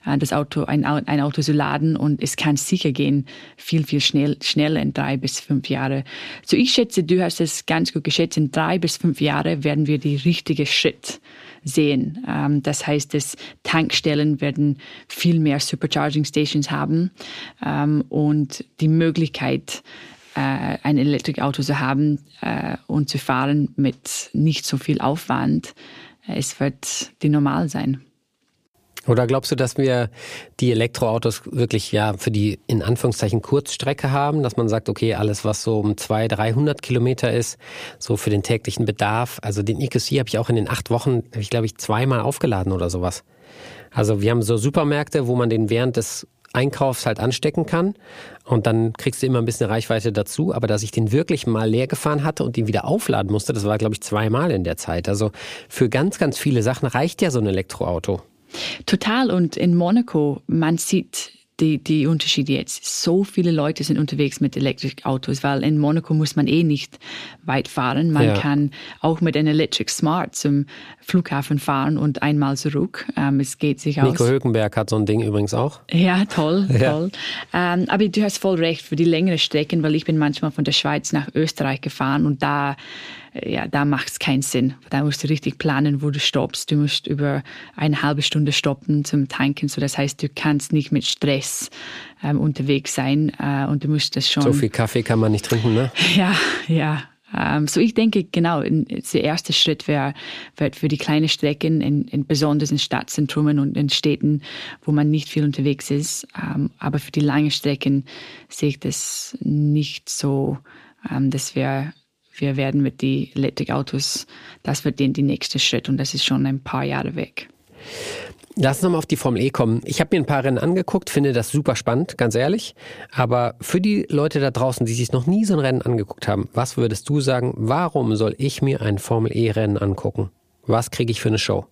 äh, das Auto, ein, ein Auto zu laden und es kann sicher gehen, viel, viel schnell, schneller in drei bis fünf Jahre. So ich schätze, du hast es ganz gut geschätzt, in drei bis fünf Jahre werden wir die richtige Schritt sehen. Ähm, das heißt, dass Tankstellen werden viel mehr Supercharging Stations haben ähm, und die Möglichkeit, äh, ein Elektroauto zu haben äh, und zu fahren mit nicht so viel Aufwand, es wird die normal sein. Oder glaubst du, dass wir die Elektroautos wirklich ja für die in Anführungszeichen Kurzstrecke haben, dass man sagt, okay, alles was so um 200, 300 Kilometer ist, so für den täglichen Bedarf. Also den EQC habe ich auch in den acht Wochen, ich glaube ich, zweimal aufgeladen oder sowas. Also wir haben so Supermärkte, wo man den während des Einkaufs halt anstecken kann und dann kriegst du immer ein bisschen Reichweite dazu. Aber dass ich den wirklich mal leer gefahren hatte und ihn wieder aufladen musste, das war glaube ich zweimal in der Zeit. Also für ganz, ganz viele Sachen reicht ja so ein Elektroauto. Total. Und in Monaco, man sieht die, die Unterschiede jetzt. So viele Leute sind unterwegs mit Elektroautos, weil in Monaco muss man eh nicht weit fahren. Man ja. kann auch mit einem Electric Smart zum Flughafen fahren und einmal zurück. Ähm, es geht sich aus. Nico Hülkenberg hat so ein Ding übrigens auch. Ja, toll, ja. toll. Ähm, aber du hast voll recht für die längeren Strecken, weil ich bin manchmal von der Schweiz nach Österreich gefahren und da ja, da macht es keinen Sinn. Da musst du richtig planen, wo du stoppst. Du musst über eine halbe Stunde stoppen zum Tanken. So, das heißt, du kannst nicht mit Stress ähm, unterwegs sein äh, und du musst das schon. So viel Kaffee kann man nicht trinken, ne? Ja, ja. Ähm, so, ich denke, genau, der erste Schritt wäre wird für die kleinen Strecken, in, in, besonders in Stadtzentren und in Städten, wo man nicht viel unterwegs ist. Ähm, aber für die langen Strecken sehe ich das nicht so. Ähm, das wäre wir werden mit den Elektroautos, das wird den die nächste Schritt und das ist schon ein paar Jahre weg. Lass uns nochmal auf die Formel E kommen. Ich habe mir ein paar Rennen angeguckt, finde das super spannend, ganz ehrlich. Aber für die Leute da draußen, die sich noch nie so ein Rennen angeguckt haben, was würdest du sagen, warum soll ich mir ein Formel E-Rennen angucken? Was kriege ich für eine Show?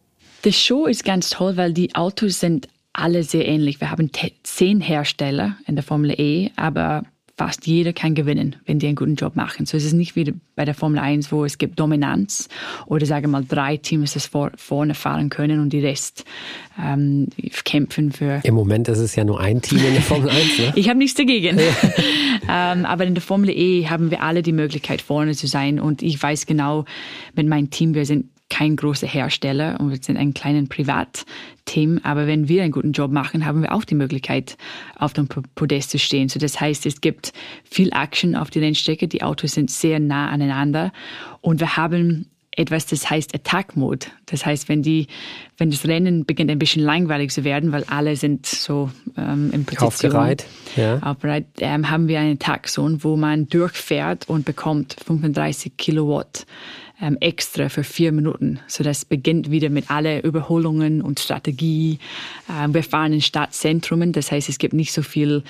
Die Show ist ganz toll, weil die Autos sind alle sehr ähnlich. Wir haben zehn Hersteller in der Formel E, aber fast jeder kann gewinnen, wenn die einen guten Job machen. So es ist nicht wie bei der Formel 1, wo es gibt Dominanz oder sagen wir mal drei Teams, das vor, vorne fahren können und die Rest ähm, kämpfen für. Im Moment ist es ja nur ein Team in der Formel 1. Ne? ich habe nichts dagegen. ähm, aber in der Formel E haben wir alle die Möglichkeit vorne zu sein und ich weiß genau mit meinem Team, wir sind kein großer Hersteller und wir sind ein kleines Privatteam. Aber wenn wir einen guten Job machen, haben wir auch die Möglichkeit, auf dem Podest zu stehen. So das heißt, es gibt viel Action auf der Rennstrecke. Die Autos sind sehr nah aneinander und wir haben etwas, das heißt Attack Mode. Das heißt, wenn die, wenn das Rennen beginnt ein bisschen langweilig zu werden, weil alle sind so ähm, in Position aufgereiht, ja. aufgereiht ähm, haben wir eine Attack Zone, wo man durchfährt und bekommt 35 Kilowatt ähm, extra für vier Minuten. So das beginnt wieder mit alle Überholungen und Strategie. Ähm, wir fahren in Stadtzentrumen, das heißt, es gibt nicht so viel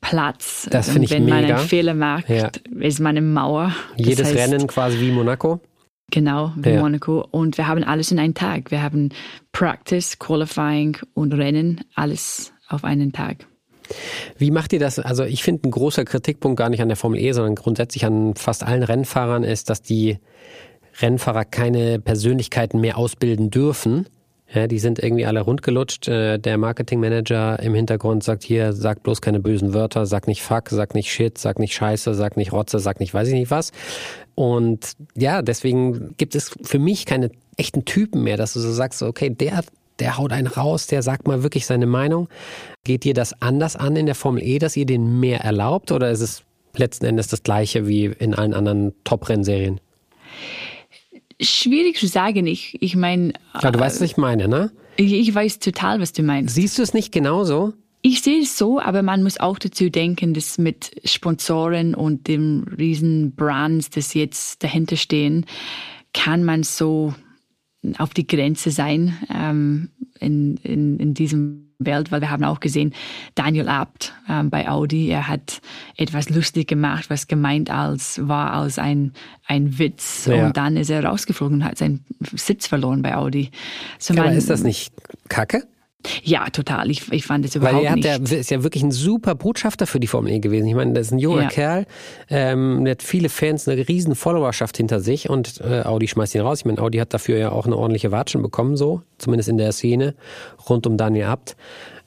Platz. Das finde ich Wenn mega. man einen Fehler macht, ja. ist man im Mauer. Das Jedes heißt, Rennen quasi wie Monaco? Genau, wie ja. Monaco. Und wir haben alles in einem Tag. Wir haben Practice, Qualifying und Rennen, alles auf einen Tag. Wie macht ihr das? Also ich finde, ein großer Kritikpunkt gar nicht an der Formel E, sondern grundsätzlich an fast allen Rennfahrern ist, dass die Rennfahrer keine Persönlichkeiten mehr ausbilden dürfen. Ja, die sind irgendwie alle rundgelutscht. Äh, der Marketingmanager im Hintergrund sagt hier, sag bloß keine bösen Wörter, sag nicht fuck, sag nicht shit, sag nicht scheiße, sag nicht rotze, sag nicht weiß ich nicht was. Und ja, deswegen gibt es für mich keine echten Typen mehr, dass du so sagst, okay, der, der haut einen raus, der sagt mal wirklich seine Meinung. Geht dir das anders an in der Formel E, dass ihr den mehr erlaubt oder ist es letzten Endes das gleiche wie in allen anderen Top-Rennserien? Schwierig zu sagen. Ich, ich meine. Ja, du weißt, was ich meine, ne? Ich, ich weiß total, was du meinst. Siehst du es nicht genauso? Ich sehe es so, aber man muss auch dazu denken, dass mit Sponsoren und dem riesen Brands, das jetzt dahinter stehen, kann man so auf die Grenze sein ähm, in, in, in diesem Welt, weil wir haben auch gesehen, Daniel Abt ähm, bei Audi, er hat etwas lustig gemacht, was gemeint als war als ein, ein Witz. Ja. Und dann ist er rausgeflogen und hat seinen Sitz verloren bei Audi. So aber ist das nicht Kacke? Ja, total. Ich, ich fand es überhaupt Weil er hat nicht. Ja, ist ja wirklich ein super Botschafter für die Formel E gewesen. Ich meine, das ist ein junger ja. Kerl, ähm, der hat viele Fans, eine riesen Followerschaft hinter sich und äh, Audi schmeißt ihn raus. Ich meine, Audi hat dafür ja auch eine ordentliche Watschen bekommen, so, zumindest in der Szene rund um Daniel Abt.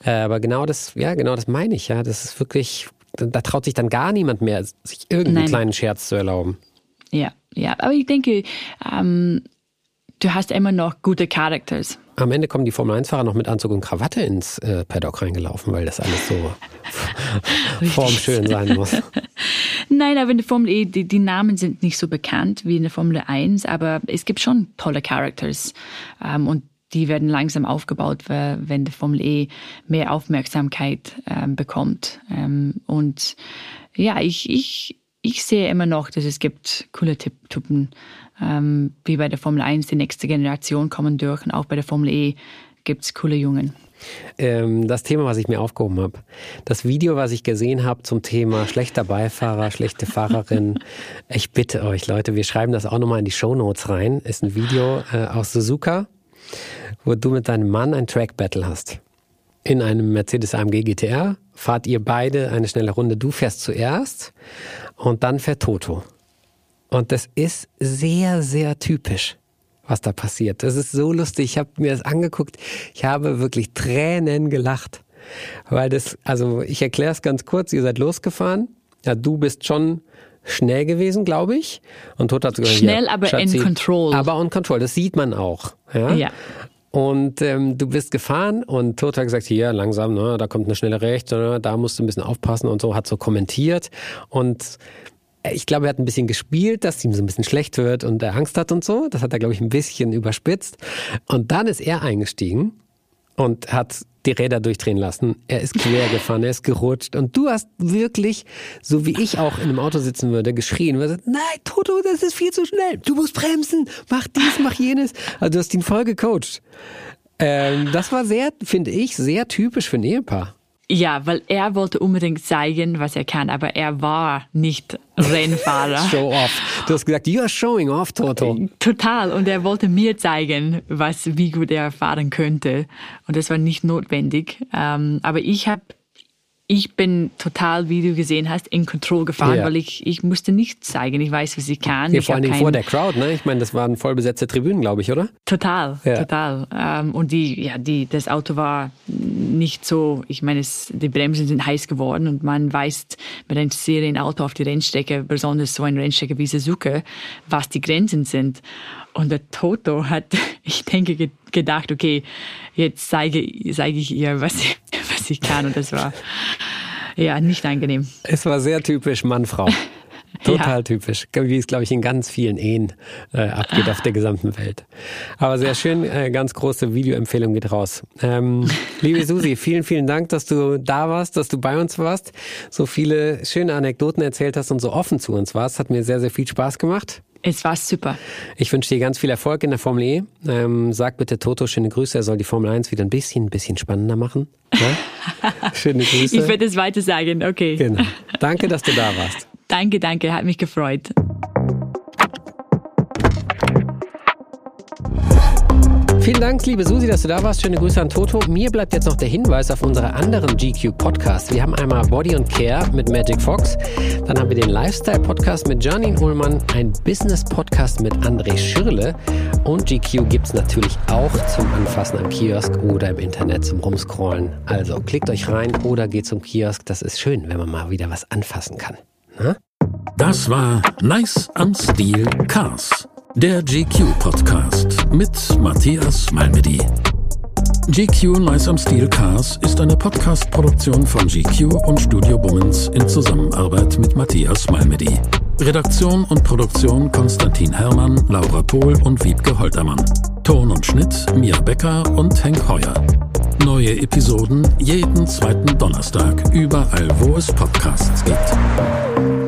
Äh, aber genau das, ja, genau das meine ich, ja. Das ist wirklich, da, da traut sich dann gar niemand mehr, sich irgendeinen Nein. kleinen Scherz zu erlauben. Ja, ja. Aber ich denke, ähm, du hast immer noch gute Characters. Am Ende kommen die Formel 1-Fahrer noch mit Anzug und Krawatte ins äh, Paddock reingelaufen, weil das alles so formschön sein muss. Nein, aber in der Formel E, die, die, Namen sind nicht so bekannt wie in der Formel 1, aber es gibt schon tolle Characters. Ähm, und die werden langsam aufgebaut, wenn die Formel E mehr Aufmerksamkeit ähm, bekommt. Ähm, und ja, ich, ich, ich sehe immer noch, dass es gibt coole Typen, ähm, wie bei der Formel 1, die nächste Generation kommen durch und auch bei der Formel E gibt es coole Jungen. Ähm, das Thema, was ich mir aufgehoben habe, das Video, was ich gesehen habe zum Thema schlechter Beifahrer, schlechte Fahrerin, ich bitte euch Leute, wir schreiben das auch nochmal in die Show Notes rein, ist ein Video äh, aus Suzuka, wo du mit deinem Mann ein Track Battle hast. In einem Mercedes AMG GTR fahrt ihr beide eine schnelle Runde. Du fährst zuerst und dann fährt Toto. Und das ist sehr, sehr typisch, was da passiert. Das ist so lustig. Ich habe mir das angeguckt. Ich habe wirklich Tränen gelacht. Weil das, also ich erkläre es ganz kurz. Ihr seid losgefahren. Ja, du bist schon schnell gewesen, glaube ich. Und Tot hat gesagt, schnell, ja, aber Schatzi, in Control. Aber on Control. Das sieht man auch. Ja. ja. Und ähm, du bist gefahren und Tot hat gesagt, hier langsam, ne, da kommt eine schnelle Rechts, ne, da musst du ein bisschen aufpassen und so, hat so kommentiert. Und ich glaube, er hat ein bisschen gespielt, dass ihm so ein bisschen schlecht wird und er Angst hat und so. Das hat er, glaube ich, ein bisschen überspitzt. Und dann ist er eingestiegen und hat die Räder durchdrehen lassen. Er ist quer gefahren, er ist gerutscht. Und du hast wirklich, so wie ich auch in einem Auto sitzen würde, geschrien. Und gesagt, nein, Toto, das ist viel zu schnell. Du musst bremsen. Mach dies, mach jenes. Also du hast ihn voll gecoacht. Ähm, das war sehr, finde ich, sehr typisch für ein Ehepaar. Ja, weil er wollte unbedingt zeigen, was er kann, aber er war nicht Rennfahrer. Show off. Du hast gesagt, you are showing off, Toto. Total. Und er wollte mir zeigen, was, wie gut er fahren könnte. Und das war nicht notwendig. Ähm, aber ich habe ich bin total, wie du gesehen hast, in Control gefahren, ja. weil ich, ich musste nichts zeigen. Ich weiß, was ich kann. Ja, ich vor allem vor der Crowd, ne? Ich meine, das waren vollbesetzte Tribünen, glaube ich, oder? Total, ja. total. Ähm, und die, ja, die, das Auto war nicht so, ich meine, es, die Bremsen sind heiß geworden und man weiß mit einem Serienauto auf die Rennstrecke, besonders so eine Rennstrecke wie Suzuka, was die Grenzen sind. Und der Toto hat, ich denke, gedacht, okay, jetzt zeige, zeige ich ihr, was ich, was ich kann. Und das war ja nicht angenehm. Es war sehr typisch Mann-Frau. Total ja. typisch, wie es, glaube ich, in ganz vielen Ehen äh, abgeht auf der gesamten Welt. Aber sehr schön, äh, ganz große Videoempfehlung geht raus. Ähm, liebe Susi, vielen, vielen Dank, dass du da warst, dass du bei uns warst, so viele schöne Anekdoten erzählt hast und so offen zu uns warst. Hat mir sehr, sehr viel Spaß gemacht. Es war super. Ich wünsche dir ganz viel Erfolg in der Formel E. Ähm, sag bitte Toto schöne Grüße. Er soll die Formel 1 wieder ein bisschen, ein bisschen spannender machen. Ja? schöne Grüße. Ich werde es weiter sagen, okay. Genau. Danke, dass du da warst. Danke, danke. Hat mich gefreut. Vielen Dank, liebe Susi, dass du da warst. Schöne Grüße an Toto. Mir bleibt jetzt noch der Hinweis auf unsere anderen GQ Podcasts. Wir haben einmal Body and Care mit Magic Fox. Dann haben wir den Lifestyle Podcast mit Janine Ullmann, ein Business Podcast mit André Schirle. Und GQ gibt es natürlich auch zum Anfassen am Kiosk oder im Internet zum Rumscrollen. Also klickt euch rein oder geht zum Kiosk. Das ist schön, wenn man mal wieder was anfassen kann. Na? Das war Nice am Stil Cars. Der GQ Podcast mit Matthias Malmedy. GQ Nice am Steel Cars ist eine Podcast-Produktion von GQ und Studio Bummens in Zusammenarbeit mit Matthias Malmedy. Redaktion und Produktion Konstantin Herrmann, Laura Pohl und Wiebke Holtermann. Ton und Schnitt Mia Becker und Henk Heuer. Neue Episoden jeden zweiten Donnerstag, überall wo es Podcasts gibt.